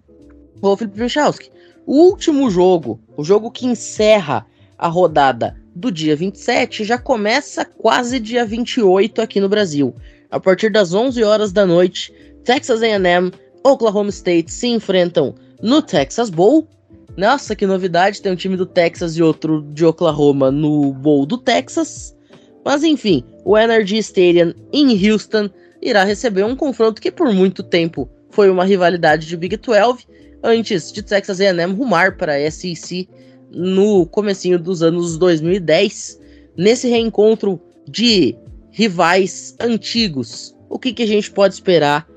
o Felipe Michalski, o último jogo, o jogo que encerra a rodada do dia 27, já começa quase dia 28 aqui no Brasil. A partir das 11 horas da noite, Texas A&M, Oklahoma State se enfrentam no Texas Bowl. Nossa, que novidade, tem um time do Texas e outro de Oklahoma no Bowl do Texas. Mas enfim, o Energy Stadium em Houston irá receber um confronto que por muito tempo foi uma rivalidade de Big 12, antes de Texas A&M rumar para a SEC no comecinho dos anos 2010, nesse reencontro de rivais antigos. O que, que a gente pode esperar?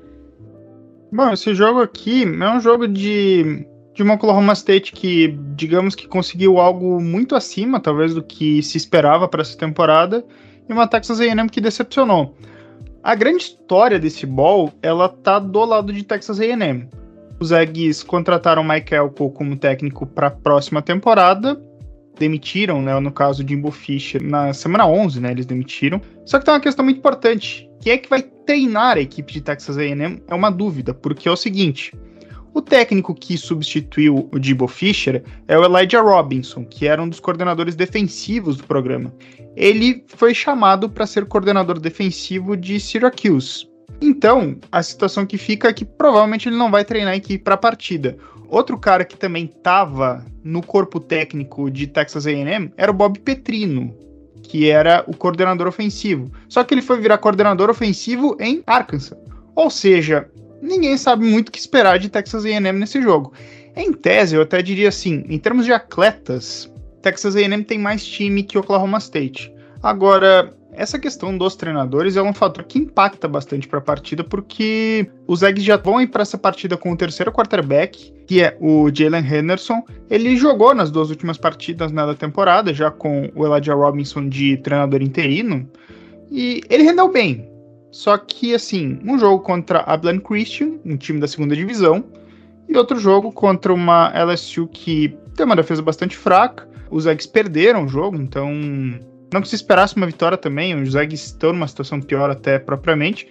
Bom, esse jogo aqui é um jogo de, de uma Oklahoma State que, digamos que conseguiu algo muito acima, talvez, do que se esperava para essa temporada, e uma Texas A&M que decepcionou. A grande história desse ball, ela tá do lado de Texas A&M. Os Aggies contrataram Mike Elko como técnico para a próxima temporada, demitiram, né, no caso de Jimbo Fisher, na semana 11, né, eles demitiram. Só que tem uma questão muito importante, quem é que vai treinar a equipe de Texas A&M é uma dúvida, porque é o seguinte, o técnico que substituiu o Jimbo Fisher é o Elijah Robinson, que era um dos coordenadores defensivos do programa. Ele foi chamado para ser coordenador defensivo de Syracuse. Então, a situação que fica é que provavelmente ele não vai treinar a equipe para a partida. Outro cara que também estava no corpo técnico de Texas A&M era o Bob Petrino, que era o coordenador ofensivo. Só que ele foi virar coordenador ofensivo em Arkansas. Ou seja, ninguém sabe muito o que esperar de Texas A&M nesse jogo. Em tese, eu até diria assim, em termos de atletas, Texas A&M tem mais time que Oklahoma State. Agora, essa questão dos treinadores é um fator que impacta bastante para a partida, porque os Eggs já vão ir para essa partida com o terceiro quarterback, que é o Jalen Henderson. Ele jogou nas duas últimas partidas né, da temporada, já com o Elijah Robinson de treinador interino, e ele rendeu bem. Só que, assim, um jogo contra a Bland Christian, um time da segunda divisão, e outro jogo contra uma LSU que tem uma defesa bastante fraca. Os Eggs perderam o jogo, então não que se esperasse uma vitória também. Os Eggs estão numa situação pior até propriamente.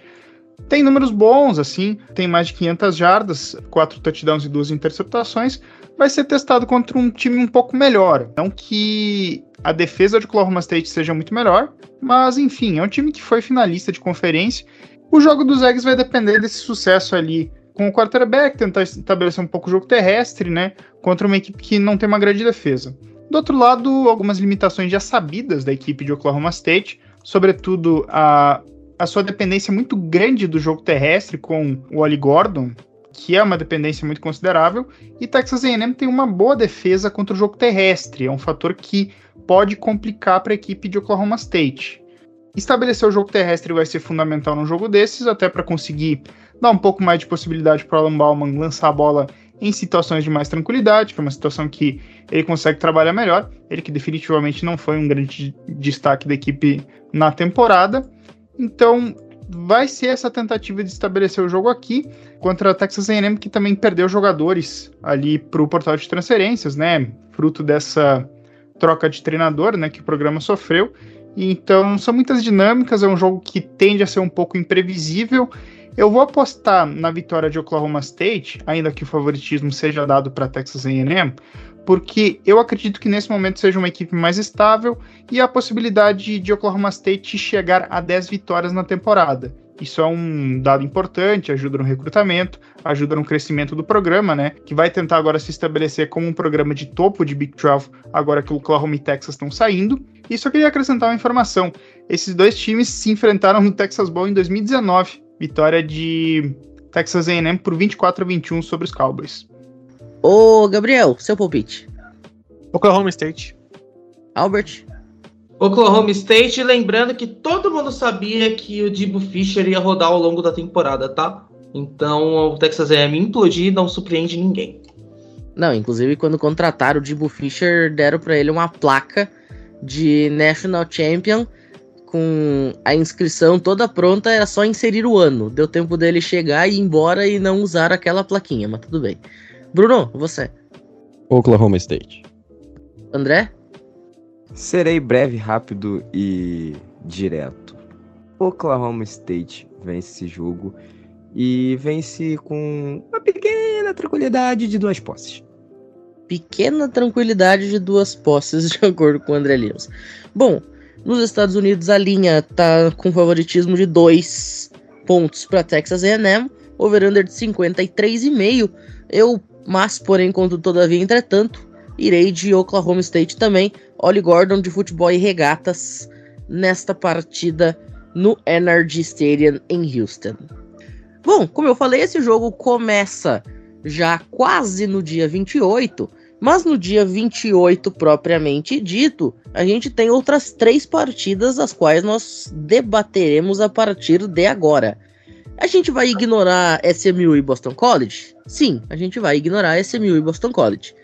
Tem números bons, assim, tem mais de 500 jardas, quatro touchdowns e duas interceptações. Vai ser testado contra um time um pouco melhor. Não que a defesa de Oklahoma State seja muito melhor, mas enfim, é um time que foi finalista de conferência. O jogo dos Eggs vai depender desse sucesso ali com o quarterback, tentar estabelecer um pouco o jogo terrestre, né? Contra uma equipe que não tem uma grande defesa. Do outro lado, algumas limitações já sabidas da equipe de Oklahoma State, sobretudo a a sua dependência muito grande do jogo terrestre com o Oli Gordon, que é uma dependência muito considerável, e Texas A&M tem uma boa defesa contra o jogo terrestre, é um fator que pode complicar para a equipe de Oklahoma State. Estabelecer o jogo terrestre vai ser fundamental num jogo desses, até para conseguir dar um pouco mais de possibilidade para o Alan Bauman lançar a bola em situações de mais tranquilidade, que é uma situação que ele consegue trabalhar melhor. Ele que definitivamente não foi um grande destaque da equipe na temporada. Então, vai ser essa tentativa de estabelecer o jogo aqui contra a Texas A&M, que também perdeu jogadores ali para o portal de transferências, né? Fruto dessa troca de treinador, né? Que o programa sofreu. Então, são muitas dinâmicas. É um jogo que tende a ser um pouco imprevisível. Eu vou apostar na vitória de Oklahoma State, ainda que o favoritismo seja dado para Texas A&M, porque eu acredito que nesse momento seja uma equipe mais estável e a possibilidade de Oklahoma State chegar a 10 vitórias na temporada. Isso é um dado importante, ajuda no recrutamento, ajuda no crescimento do programa, né? Que vai tentar agora se estabelecer como um programa de topo de Big 12, agora que o Oklahoma e Texas estão saindo. E só queria acrescentar uma informação: esses dois times se enfrentaram no Texas Bowl em 2019, vitória de Texas A&M por 24 a 21 sobre os Cowboys. Ô, Gabriel, seu palpite. Oklahoma State. Albert. Oklahoma State, lembrando que todo mundo sabia que o Dibo Fisher ia rodar ao longo da temporada, tá? Então o Texas A&M implodir não surpreende ninguém. Não, inclusive quando contrataram o Dibo Fisher, deram para ele uma placa de National Champion com a inscrição toda pronta, era só inserir o ano. Deu tempo dele chegar e ir embora e não usar aquela plaquinha, mas tudo bem. Bruno, você. Oklahoma State. André? Serei breve, rápido e direto. Oklahoma State vence esse jogo e vence com uma pequena tranquilidade de duas posses. Pequena tranquilidade de duas posses, de acordo com o André Lemos. Bom, nos Estados Unidos a linha tá com favoritismo de dois pontos para Texas A&M, over-under de 53,5. Eu mas, porém, contudo, todavia, entretanto, irei de Oklahoma State também. Ollie Gordon de futebol e regatas nesta partida no NRG Stadium em Houston. Bom, como eu falei, esse jogo começa já quase no dia 28, mas no dia 28 propriamente dito, a gente tem outras três partidas as quais nós debateremos a partir de agora. A gente vai ignorar SMU e Boston College? Sim, a gente vai ignorar SMU e Boston College.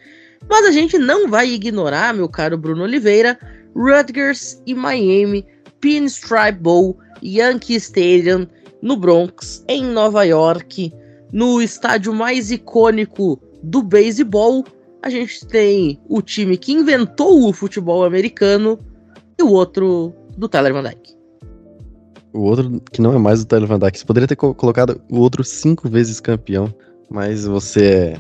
Mas a gente não vai ignorar, meu caro Bruno Oliveira, Rutgers e Miami, Pinstripe Bowl, Yankee Stadium, no Bronx, em Nova York, no estádio mais icônico do beisebol. A gente tem o time que inventou o futebol americano e o outro do Tyler Van Dyke. O outro que não é mais o Tyler Van Dyke. Você poderia ter colocado o outro cinco vezes campeão, mas você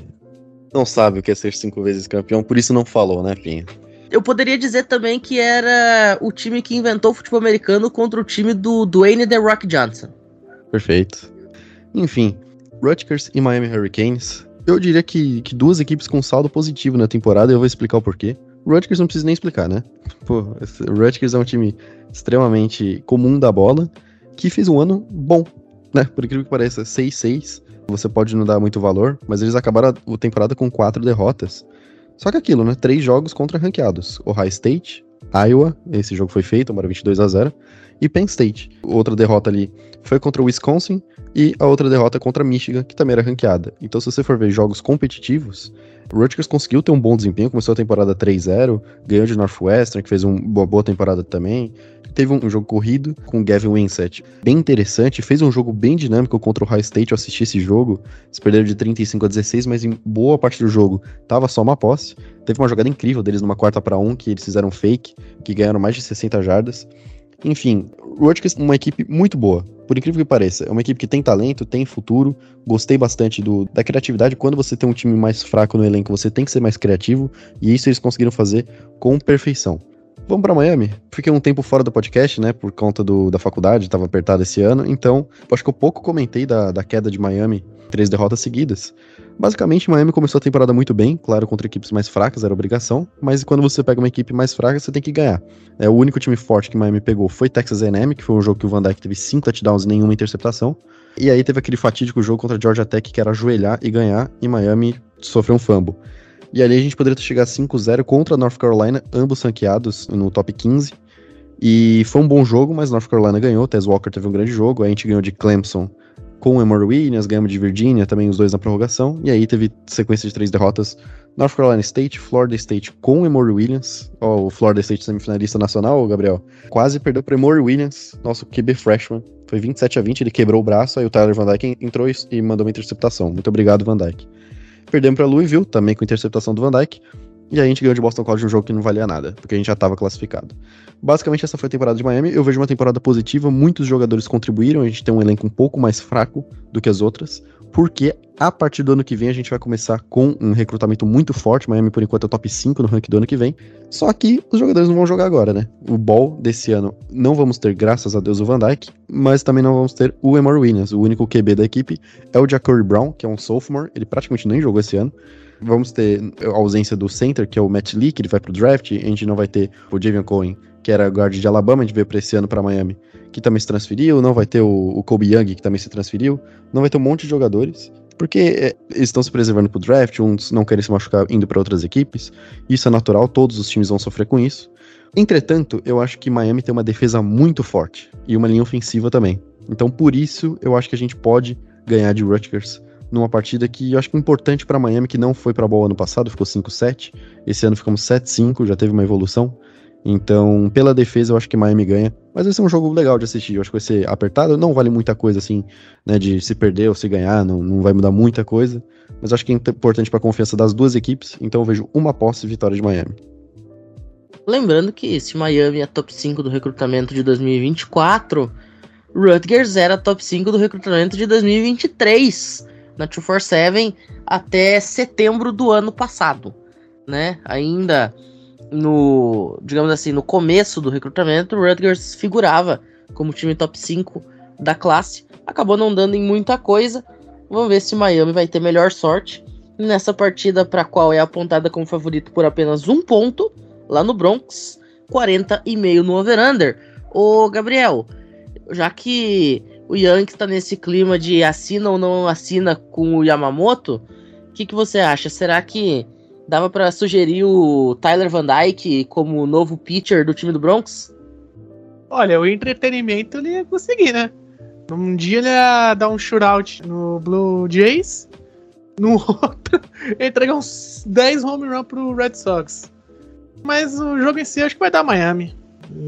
não sabe o que é ser cinco vezes campeão, por isso não falou, né, Pinha? Eu poderia dizer também que era o time que inventou o futebol americano contra o time do Dwayne The Rock Johnson. Perfeito. Enfim, Rutgers e Miami Hurricanes. Eu diria que, que duas equipes com saldo positivo na temporada, e eu vou explicar o porquê. Rutgers não precisa nem explicar, né? Pô, o Rutgers é um time extremamente comum da bola, que fez um ano bom, né? Por incrível que pareça, 6-6. Você pode não dar muito valor, mas eles acabaram a temporada com quatro derrotas. Só que aquilo, né? Três jogos contra ranqueados. Ohio State, Iowa, esse jogo foi feito, uma 22 a 0 e Penn State. Outra derrota ali foi contra o Wisconsin e a outra derrota contra Michigan, que também era ranqueada. Então, se você for ver jogos competitivos, Rutgers conseguiu ter um bom desempenho, começou a temporada 3-0, ganhou de Northwestern, que fez uma boa temporada também. Teve um jogo corrido com o Gavin Winsett, bem interessante, fez um jogo bem dinâmico contra o High State, eu assisti esse jogo, eles perderam de 35 a 16, mas em boa parte do jogo tava só uma posse. Teve uma jogada incrível deles numa quarta para um, que eles fizeram fake, que ganharam mais de 60 jardas. Enfim, o Rutgers é uma equipe muito boa, por incrível que pareça. É uma equipe que tem talento, tem futuro. Gostei bastante do, da criatividade. Quando você tem um time mais fraco no elenco, você tem que ser mais criativo. E isso eles conseguiram fazer com perfeição. Vamos para Miami. Fiquei um tempo fora do podcast, né? Por conta do, da faculdade, estava apertado esse ano. Então, acho que eu pouco comentei da, da queda de Miami, três derrotas seguidas. Basicamente, Miami começou a temporada muito bem, claro, contra equipes mais fracas, era obrigação, mas quando você pega uma equipe mais fraca, você tem que ganhar. É, o único time forte que Miami pegou foi Texas A&M, que foi um jogo que o Van Dyke teve cinco touchdowns e nenhuma interceptação. E aí teve aquele fatídico jogo contra Georgia Tech, que era ajoelhar e ganhar, e Miami sofreu um fumble. E ali a gente poderia chegar 5-0 contra North Carolina, ambos ranqueados no top 15. E foi um bom jogo, mas North Carolina ganhou. Tess Walker teve um grande jogo. A gente ganhou de Clemson com o Emory Williams, ganhamos de Virginia, também os dois na prorrogação, e aí teve sequência de três derrotas. North Carolina State, Florida State com Emory Williams, ó, o Florida State semifinalista nacional, Gabriel, quase perdeu para Emory Williams, nosso QB freshman, foi 27 a 20, ele quebrou o braço, aí o Tyler Van Dyke entrou e mandou uma interceptação. Muito obrigado, Van Dyke. Perdemos para Louisville, também com interceptação do Van Dyke. E a gente ganhou de Boston College um jogo que não valia nada, porque a gente já estava classificado. Basicamente, essa foi a temporada de Miami. Eu vejo uma temporada positiva, muitos jogadores contribuíram, a gente tem um elenco um pouco mais fraco do que as outras, porque a partir do ano que vem a gente vai começar com um recrutamento muito forte. Miami, por enquanto, é top 5 no ranking do ano que vem. Só que os jogadores não vão jogar agora, né? O ball desse ano não vamos ter, graças a Deus, o Van Dyke, mas também não vamos ter o Emory Williams. O único QB da equipe é o Jackory Brown, que é um sophomore, ele praticamente nem jogou esse ano. Vamos ter a ausência do center, que é o Matt Lee, que ele vai pro draft. A gente não vai ter o Javion Cohen, que era guard de Alabama, a gente veio pra esse ano para Miami, que também se transferiu. Não vai ter o, o Kobe Young, que também se transferiu. Não vai ter um monte de jogadores. Porque é, eles estão se preservando pro draft, uns não querem se machucar indo para outras equipes. Isso é natural, todos os times vão sofrer com isso. Entretanto, eu acho que Miami tem uma defesa muito forte e uma linha ofensiva também. Então, por isso, eu acho que a gente pode ganhar de Rutgers numa partida que eu acho que é importante para Miami, que não foi para bola ano passado, ficou 5-7. Esse ano ficamos 7-5, já teve uma evolução. Então, pela defesa, eu acho que Miami ganha. Mas vai ser um jogo legal de assistir. Eu acho que vai ser apertado. Não vale muita coisa, assim, né? De se perder ou se ganhar, não, não vai mudar muita coisa. Mas acho que é importante para a confiança das duas equipes. Então, eu vejo uma posse vitória de Miami. Lembrando que se Miami é top 5 do recrutamento de 2024, Rutgers era top 5 do recrutamento de 2023 na 247 até setembro do ano passado, né? Ainda no, digamos assim, no começo do recrutamento, o Rutgers figurava como time top 5 da classe. Acabou não dando em muita coisa. Vamos ver se Miami vai ter melhor sorte nessa partida para qual é apontada como favorito por apenas um ponto lá no Bronx, 40,5 no over-under. Ô, Gabriel, já que o Yankees está nesse clima de assina ou não assina com o Yamamoto, o que, que você acha? Será que dava para sugerir o Tyler Van Dyke como novo pitcher do time do Bronx? Olha, o entretenimento ele ia conseguir, né? Um dia ele ia dar um shootout no Blue Jays, no outro entregar uns 10 home run pro Red Sox. Mas o jogo em si acho que vai dar Miami.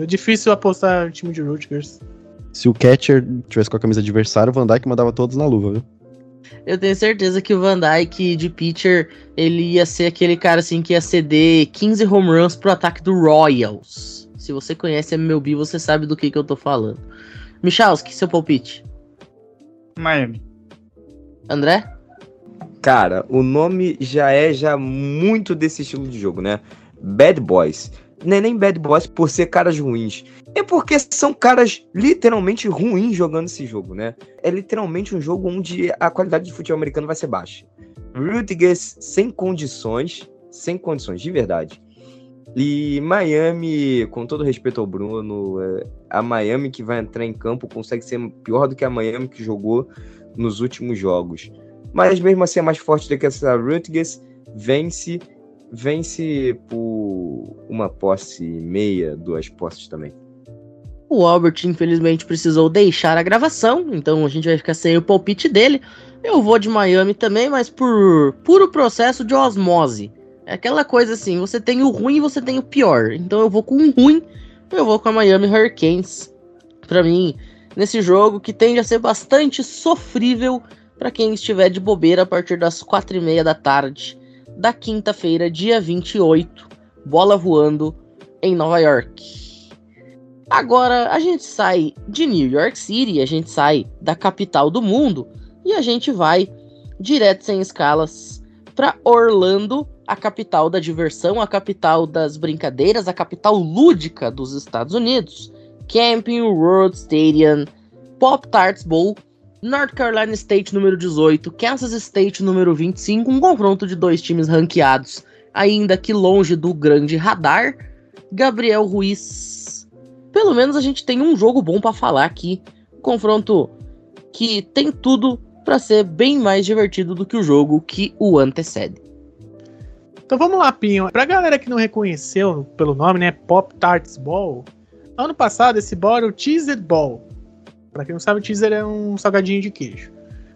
É difícil apostar no time de Rutgers. Se o catcher tivesse com a camisa adversária, o Van Dyke mandava todos na luva, viu? Eu tenho certeza que o Van Dyke de pitcher, ele ia ser aquele cara assim que ia ceder 15 home runs pro ataque do Royals. Se você conhece MLB, você sabe do que, que eu tô falando. Michalski, seu palpite? Miami. André? Cara, o nome já é já muito desse estilo de jogo, né? Bad Boys. Não é nem Bad Boys por ser caras ruins. É porque são caras literalmente ruins jogando esse jogo, né? É literalmente um jogo onde a qualidade de futebol americano vai ser baixa. Rutgers sem condições, sem condições, de verdade. E Miami, com todo respeito ao Bruno, é, a Miami que vai entrar em campo consegue ser pior do que a Miami que jogou nos últimos jogos. Mas mesmo assim é mais forte do que essa Rutgers, vence, vence por uma posse meia, duas posses também. O Albert, infelizmente, precisou deixar a gravação, então a gente vai ficar sem o palpite dele. Eu vou de Miami também, mas por puro processo de osmose. É aquela coisa assim, você tem o ruim e você tem o pior. Então eu vou com o ruim, eu vou com a Miami Hurricanes. Para mim, nesse jogo que tende a ser bastante sofrível para quem estiver de bobeira a partir das quatro e meia da tarde da quinta-feira, dia 28, bola voando em Nova York. Agora a gente sai de New York City, a gente sai da capital do mundo e a gente vai direto sem escalas para Orlando, a capital da diversão, a capital das brincadeiras, a capital lúdica dos Estados Unidos. Camping World Stadium, Pop Tarts Bowl, North Carolina State número 18, Kansas State número 25, um confronto de dois times ranqueados, ainda que longe do grande radar. Gabriel Ruiz pelo menos a gente tem um jogo bom para falar aqui. Confronto que tem tudo para ser bem mais divertido do que o jogo que o antecede. Então vamos lá, Pinho. Pra galera que não reconheceu pelo nome, né? Pop Tarts Ball. Ano passado esse ball era o Cheezer Ball. Pra quem não sabe, o Cheezer é um salgadinho de queijo.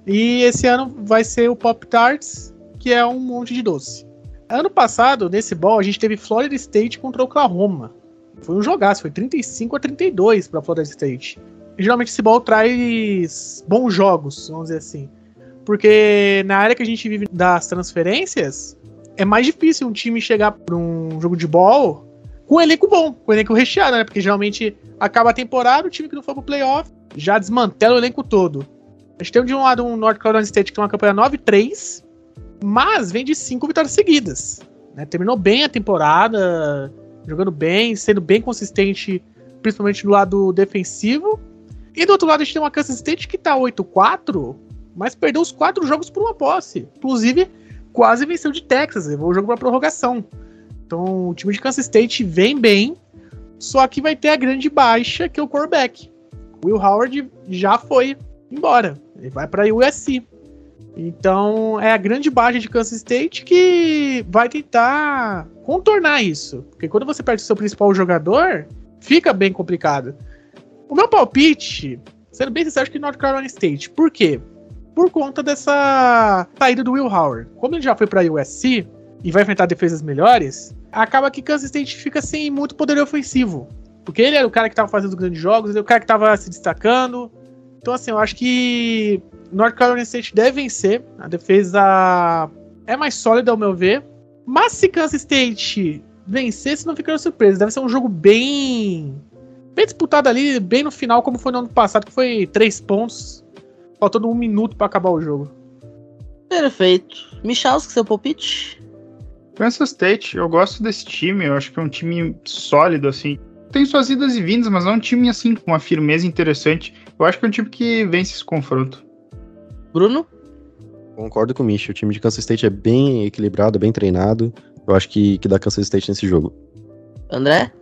E esse ano vai ser o Pop Tarts, que é um monte de doce. Ano passado, nesse ball, a gente teve Florida State contra Oklahoma. Foi um jogaço, foi 35 a 32 para Florida State. E, geralmente esse ball traz bons jogos, vamos dizer assim. Porque na área que a gente vive das transferências, é mais difícil um time chegar para um jogo de ball com um elenco bom, com um elenco recheado, né? Porque geralmente acaba a temporada, o time que não for pro playoff já desmantela o elenco todo. A gente tem de um lado um North Carolina State que tem uma campanha 9-3, mas vem de cinco vitórias seguidas. Né? Terminou bem a temporada, jogando bem, sendo bem consistente, principalmente no lado defensivo. E do outro lado a gente tem uma Kansas State que tá 8-4, mas perdeu os quatro jogos por uma posse. Inclusive, quase venceu de Texas, levou o jogo pra prorrogação. Então o time de Kansas State vem bem, só que vai ter a grande baixa, que é o quarterback. Will Howard já foi embora. Ele vai para USC. Então é a grande baixa de Kansas State que vai tentar contornar isso. Porque quando você perde o seu principal jogador, fica bem complicado. O meu palpite, sendo bem sincero, acho que North Carolina State. Por quê? Por conta dessa saída do Will Howard. Como ele já foi para USC e vai enfrentar defesas melhores, acaba que Kansas State fica sem muito poder ofensivo. Porque ele era o cara que estava fazendo grandes jogos, ele era o cara que estava se destacando. Então, assim, eu acho que North Carolina State deve vencer. A defesa é mais sólida, ao meu ver. Mas se Kansas State vencer, se não ficar surpresa. Deve ser um jogo bem. Bem disputado ali, bem no final, como foi no ano passado, que foi três pontos. Faltando um minuto para acabar o jogo. Perfeito. Michalski, seu palpite? Kansas State, eu gosto desse time, eu acho que é um time sólido, assim. Tem suas idas e vindas, mas é um time, assim, com uma firmeza interessante. Eu acho que é um time que vence esse confronto. Bruno? Concordo com o Micho. O time de Kansas State é bem equilibrado, bem treinado. Eu acho que, que dá Kansas State nesse jogo. André?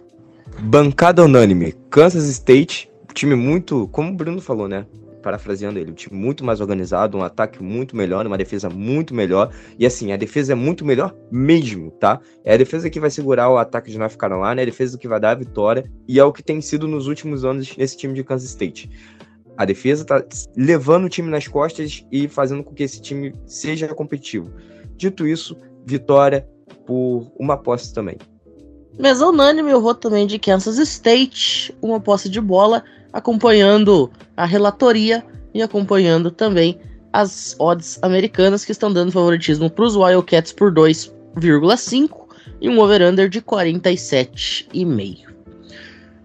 Bancada unânime. Kansas State, time muito, como o Bruno falou, né? Parafraseando ele, um time muito mais organizado, um ataque muito melhor, uma defesa muito melhor. E assim, a defesa é muito melhor mesmo, tá? É a defesa que vai segurar o ataque de North Carolina, é a defesa que vai dar a vitória. E é o que tem sido nos últimos anos nesse time de Kansas State. A defesa tá levando o time nas costas e fazendo com que esse time seja competitivo. Dito isso, vitória por uma posse também. Mesa unânime, eu vou também de Kansas State, uma posse de bola, acompanhando a relatoria e acompanhando também as odds americanas que estão dando favoritismo para os Wildcats por 2,5 e um over-under de 47,5.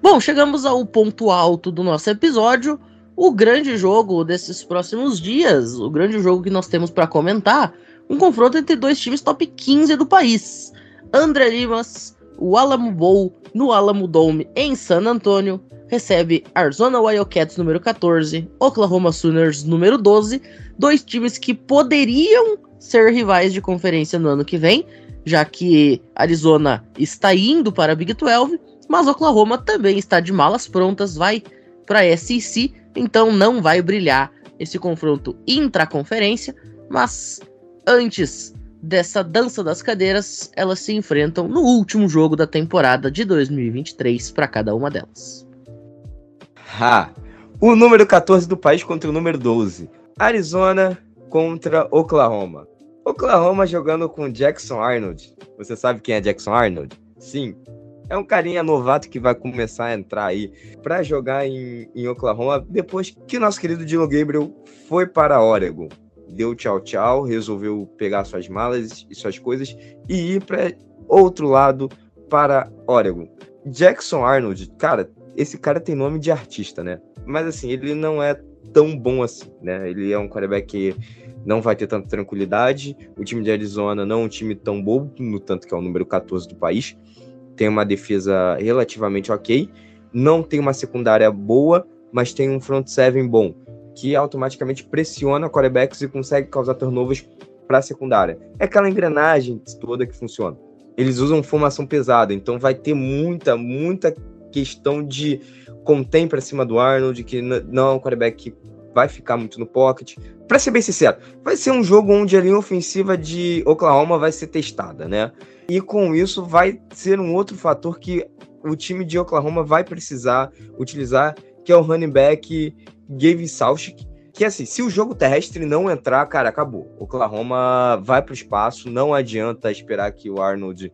Bom, chegamos ao ponto alto do nosso episódio, o grande jogo desses próximos dias, o grande jogo que nós temos para comentar, um confronto entre dois times top 15 do país. André Limas, o Alamo Bowl no Alamo Dome em San Antonio, recebe Arizona Wildcats número 14, Oklahoma Sooners número 12, dois times que poderiam ser rivais de conferência no ano que vem, já que Arizona está indo para a Big 12, mas Oklahoma também está de malas prontas, vai para a SEC então não vai brilhar esse confronto intraconferência, mas antes dessa dança das cadeiras, elas se enfrentam no último jogo da temporada de 2023 para cada uma delas. Ha! O número 14 do país contra o número 12. Arizona contra Oklahoma. Oklahoma jogando com Jackson Arnold. Você sabe quem é Jackson Arnold? Sim, é um carinha novato que vai começar a entrar aí para jogar em, em Oklahoma depois que nosso querido Dylan Gabriel foi para Oregon. Deu tchau tchau, resolveu pegar suas malas e suas coisas e ir para outro lado para Oregon. Jackson Arnold, cara, esse cara tem nome de artista, né? Mas assim, ele não é tão bom assim, né? Ele é um quarterback que não vai ter tanta tranquilidade. O time de Arizona não é um time tão bobo, no tanto que é o número 14 do país tem uma defesa relativamente ok, não tem uma secundária boa, mas tem um front seven bom, que automaticamente pressiona quarterbacks e consegue causar turnovers para a secundária. É aquela engrenagem toda que funciona. Eles usam formação pesada, então vai ter muita, muita questão de contém para cima do Arnold, que não é um quarterback que vai ficar muito no pocket. Para ser bem sincero, vai ser um jogo onde a linha ofensiva de Oklahoma vai ser testada, né? E com isso vai ser um outro fator que o time de Oklahoma vai precisar utilizar, que é o running back Gabe Salchik, que assim, se o jogo terrestre não entrar, cara, acabou. Oklahoma vai para o espaço, não adianta esperar que o Arnold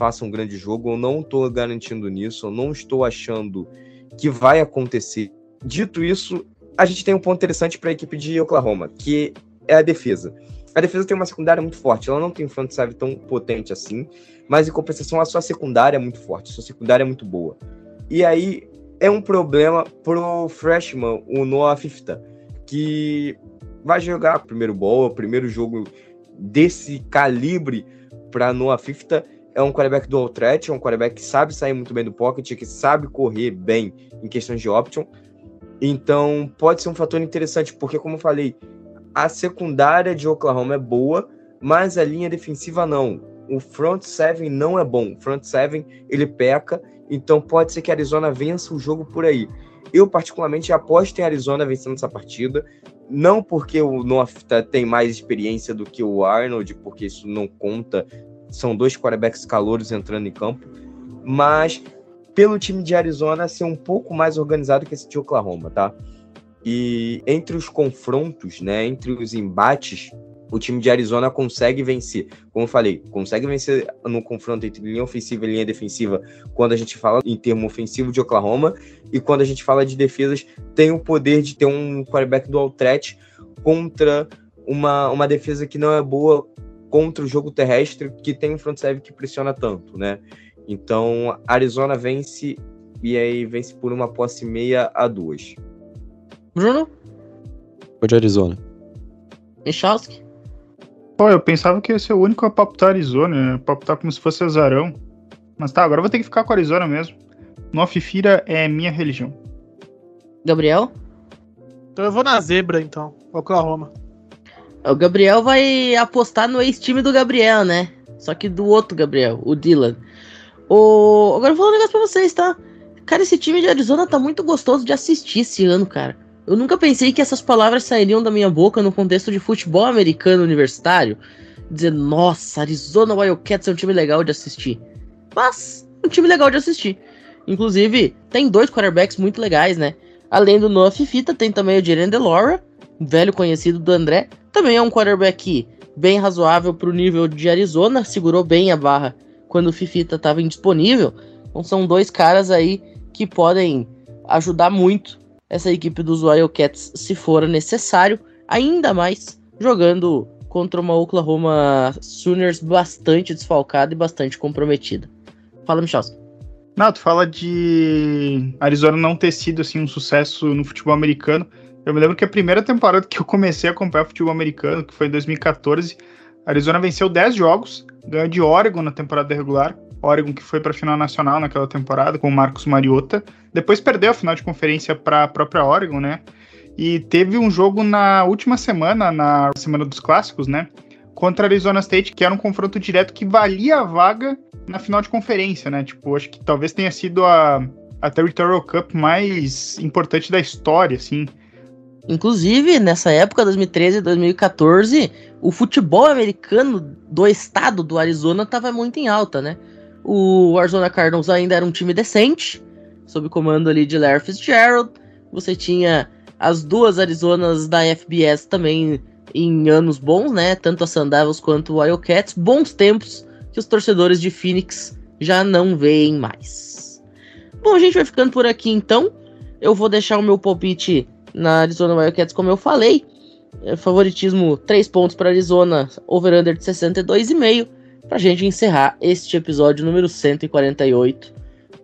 faça um grande jogo. Eu não estou garantindo nisso, eu não estou achando que vai acontecer. Dito isso, a gente tem um ponto interessante para a equipe de Oklahoma, que é a defesa. A defesa tem uma secundária muito forte, ela não tem um front serve tão potente assim, mas em compensação a sua secundária é muito forte, sua secundária é muito boa. E aí é um problema pro freshman, o Noah Fifta, que vai jogar primeiro bowl, o primeiro jogo desse calibre para Noah Fifta. É um quarterback do threat, é um quarterback que sabe sair muito bem do pocket, que sabe correr bem em questões de option. Então, pode ser um fator interessante, porque, como eu falei, a secundária de Oklahoma é boa, mas a linha defensiva não. O front seven não é bom. O front seven ele peca, então pode ser que a Arizona vença o jogo por aí. Eu, particularmente, aposto em Arizona vencendo essa partida. Não porque o North tem mais experiência do que o Arnold, porque isso não conta. São dois quarterbacks calouros entrando em campo. Mas pelo time de Arizona ser um pouco mais organizado que esse de Oklahoma, tá? E entre os confrontos, né, entre os embates, o time de Arizona consegue vencer. Como eu falei, consegue vencer no confronto entre linha ofensiva e linha defensiva quando a gente fala em termo ofensivo de Oklahoma e quando a gente fala de defesas, tem o poder de ter um quarterback dual threat contra uma, uma defesa que não é boa contra o jogo terrestre, que tem um front seven que pressiona tanto, né? Então, Arizona vence e aí vence por uma posse meia a duas. Bruno? Foi de Arizona. Michalski? Pô, eu pensava que ia ser o único a palpitar Arizona, né? palpitar como se fosse azarão. Mas tá, agora eu vou ter que ficar com Arizona mesmo. Nofifira é minha religião. Gabriel? Então eu vou na zebra, então. Oklahoma. O Gabriel vai apostar no ex-time do Gabriel, né? Só que do outro Gabriel, o Dylan. O... Agora eu vou falar um negócio pra vocês, tá? Cara, esse time de Arizona tá muito gostoso de assistir esse ano, cara. Eu nunca pensei que essas palavras sairiam da minha boca no contexto de futebol americano universitário. Dizer, nossa, Arizona Wildcats é um time legal de assistir. Mas, um time legal de assistir. Inclusive, tem dois quarterbacks muito legais, né? Além do Noah Fifita, tem também o Jalen DeLora, velho conhecido do André. Também é um quarterback bem razoável pro nível de Arizona, segurou bem a barra quando o Fifita estava indisponível. Então são dois caras aí que podem ajudar muito essa equipe dos Wildcats se for necessário, ainda mais jogando contra uma Oklahoma Sooners bastante desfalcada e bastante comprometida. Fala, Michalski. Não, tu fala de Arizona não ter sido assim um sucesso no futebol americano. Eu me lembro que a primeira temporada que eu comecei a acompanhar futebol americano, que foi em 2014, Arizona venceu 10 jogos, ganhou de Oregon na temporada regular. Oregon que foi para a final nacional naquela temporada com o Marcos Mariota. Depois perdeu a final de conferência para a própria Oregon, né? E teve um jogo na última semana, na semana dos clássicos, né? Contra Arizona State, que era um confronto direto que valia a vaga na final de conferência, né? Tipo, acho que talvez tenha sido a, a Territorial Cup mais importante da história, assim. Inclusive, nessa época, 2013 e 2014, o futebol americano do estado do Arizona estava muito em alta, né? O Arizona Cardinals ainda era um time decente, sob comando ali de Larry Fitzgerald. Você tinha as duas Arizonas da FBS também em anos bons, né? Tanto a Sun Devils quanto o Wildcats. Bons tempos que os torcedores de Phoenix já não veem mais. Bom, a gente vai ficando por aqui então. Eu vou deixar o meu palpite na Arizona Wildcats, como eu falei. É, favoritismo 3 pontos para Arizona, over-under de 62,5 para a gente encerrar este episódio número 148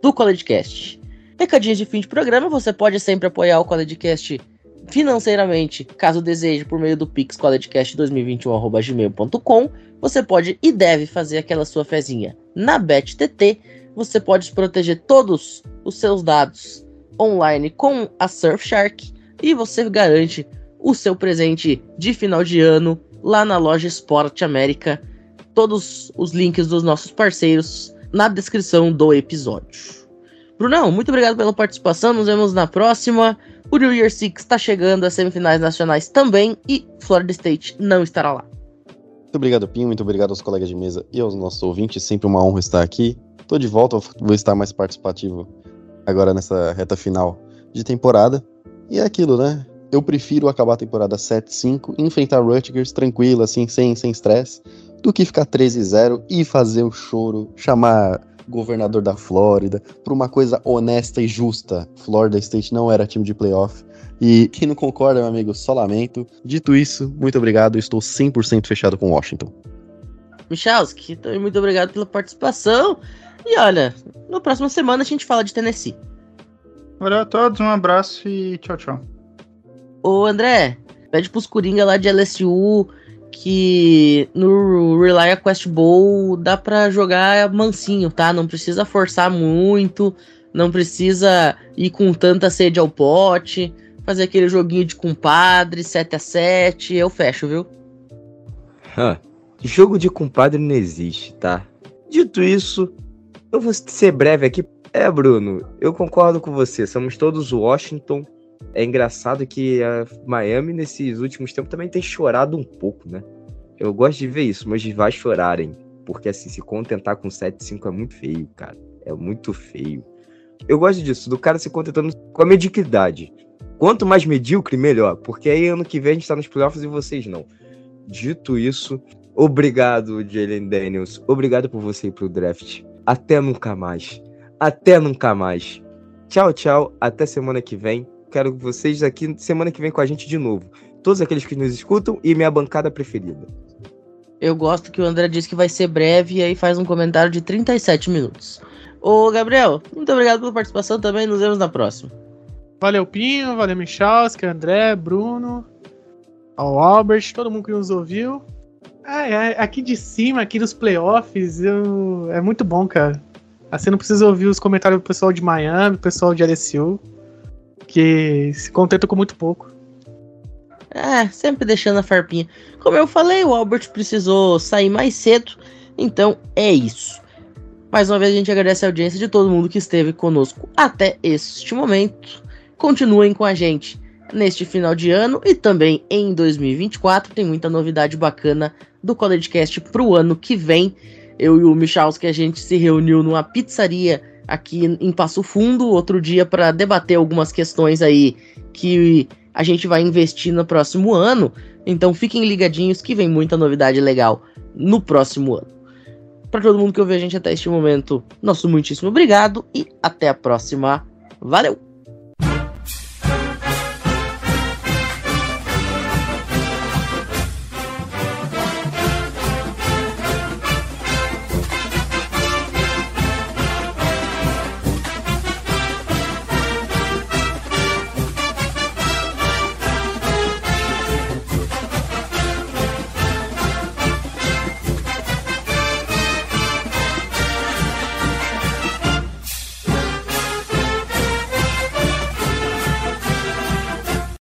do CollegeCast. Recadinhos de fim de programa, você pode sempre apoiar o CollegeCast financeiramente, caso deseje, por meio do Pix collegecast2021.gmail.com. Você pode e deve fazer aquela sua fezinha na BetTT. Você pode proteger todos os seus dados online com a Surfshark e você garante o seu presente de final de ano lá na loja Esporte América todos os links dos nossos parceiros na descrição do episódio. Brunão, muito obrigado pela participação. Nos vemos na próxima. O New Year Six está chegando às semifinais nacionais também e Florida State não estará lá. Muito obrigado, Pinho. Muito obrigado aos colegas de mesa e aos nossos ouvintes. Sempre uma honra estar aqui. Tô de volta, vou estar mais participativo agora nessa reta final de temporada. E é aquilo, né? eu prefiro acabar a temporada 7-5 e enfrentar Rutgers tranquilo, assim, sem estresse, do que ficar 13-0 e fazer o choro, chamar governador da Flórida, por uma coisa honesta e justa. Florida State não era time de playoff. E quem não concorda, meu amigo, só lamento. Dito isso, muito obrigado. Estou 100% fechado com Washington. Michalski, muito obrigado pela participação. E olha, na próxima semana a gente fala de Tennessee. Valeu a todos, um abraço e tchau, tchau. Ô André, pede pros Coringa lá de LSU que no Relay Quest Bowl dá pra jogar mansinho, tá? Não precisa forçar muito, não precisa ir com tanta sede ao pote, fazer aquele joguinho de compadre, 7 a 7 eu fecho, viu? jogo de compadre não existe, tá? Dito isso, eu vou ser breve aqui. É, Bruno, eu concordo com você, somos todos Washington é engraçado que a Miami, nesses últimos tempos, também tem chorado um pouco, né? Eu gosto de ver isso, mas vai chorarem. Porque, assim, se contentar com 7-5 é muito feio, cara. É muito feio. Eu gosto disso, do cara se contentando com a mediocridade. Quanto mais medíocre, melhor. Porque aí ano que vem a gente tá nos playoffs e vocês não. Dito isso, obrigado, Jalen Daniels. Obrigado por você ir pro draft. Até nunca mais. Até nunca mais. Tchau, tchau. Até semana que vem quero vocês aqui semana que vem com a gente de novo. Todos aqueles que nos escutam e minha bancada preferida. Eu gosto que o André disse que vai ser breve e aí faz um comentário de 37 minutos. Ô, Gabriel, muito obrigado pela participação também. Nos vemos na próxima. Valeu, Pinho. Valeu, Michalski, André, Bruno, ao Albert, todo mundo que nos ouviu. É, é, aqui de cima, aqui dos playoffs, eu... é muito bom, cara. Assim não precisa ouvir os comentários do pessoal de Miami, do pessoal de LSU que se contenta com muito pouco. É, sempre deixando a farpinha. Como eu falei, o Albert precisou sair mais cedo, então é isso. Mais uma vez a gente agradece a audiência de todo mundo que esteve conosco até este momento. Continuem com a gente neste final de ano e também em 2024. Tem muita novidade bacana do CollegeCast para o ano que vem. Eu e o Michalski, a gente se reuniu numa pizzaria aqui em Passo Fundo outro dia para debater algumas questões aí que a gente vai investir no próximo ano. Então fiquem ligadinhos que vem muita novidade legal no próximo ano. Para todo mundo que ouviu a gente até este momento, nosso muitíssimo obrigado e até a próxima. Valeu!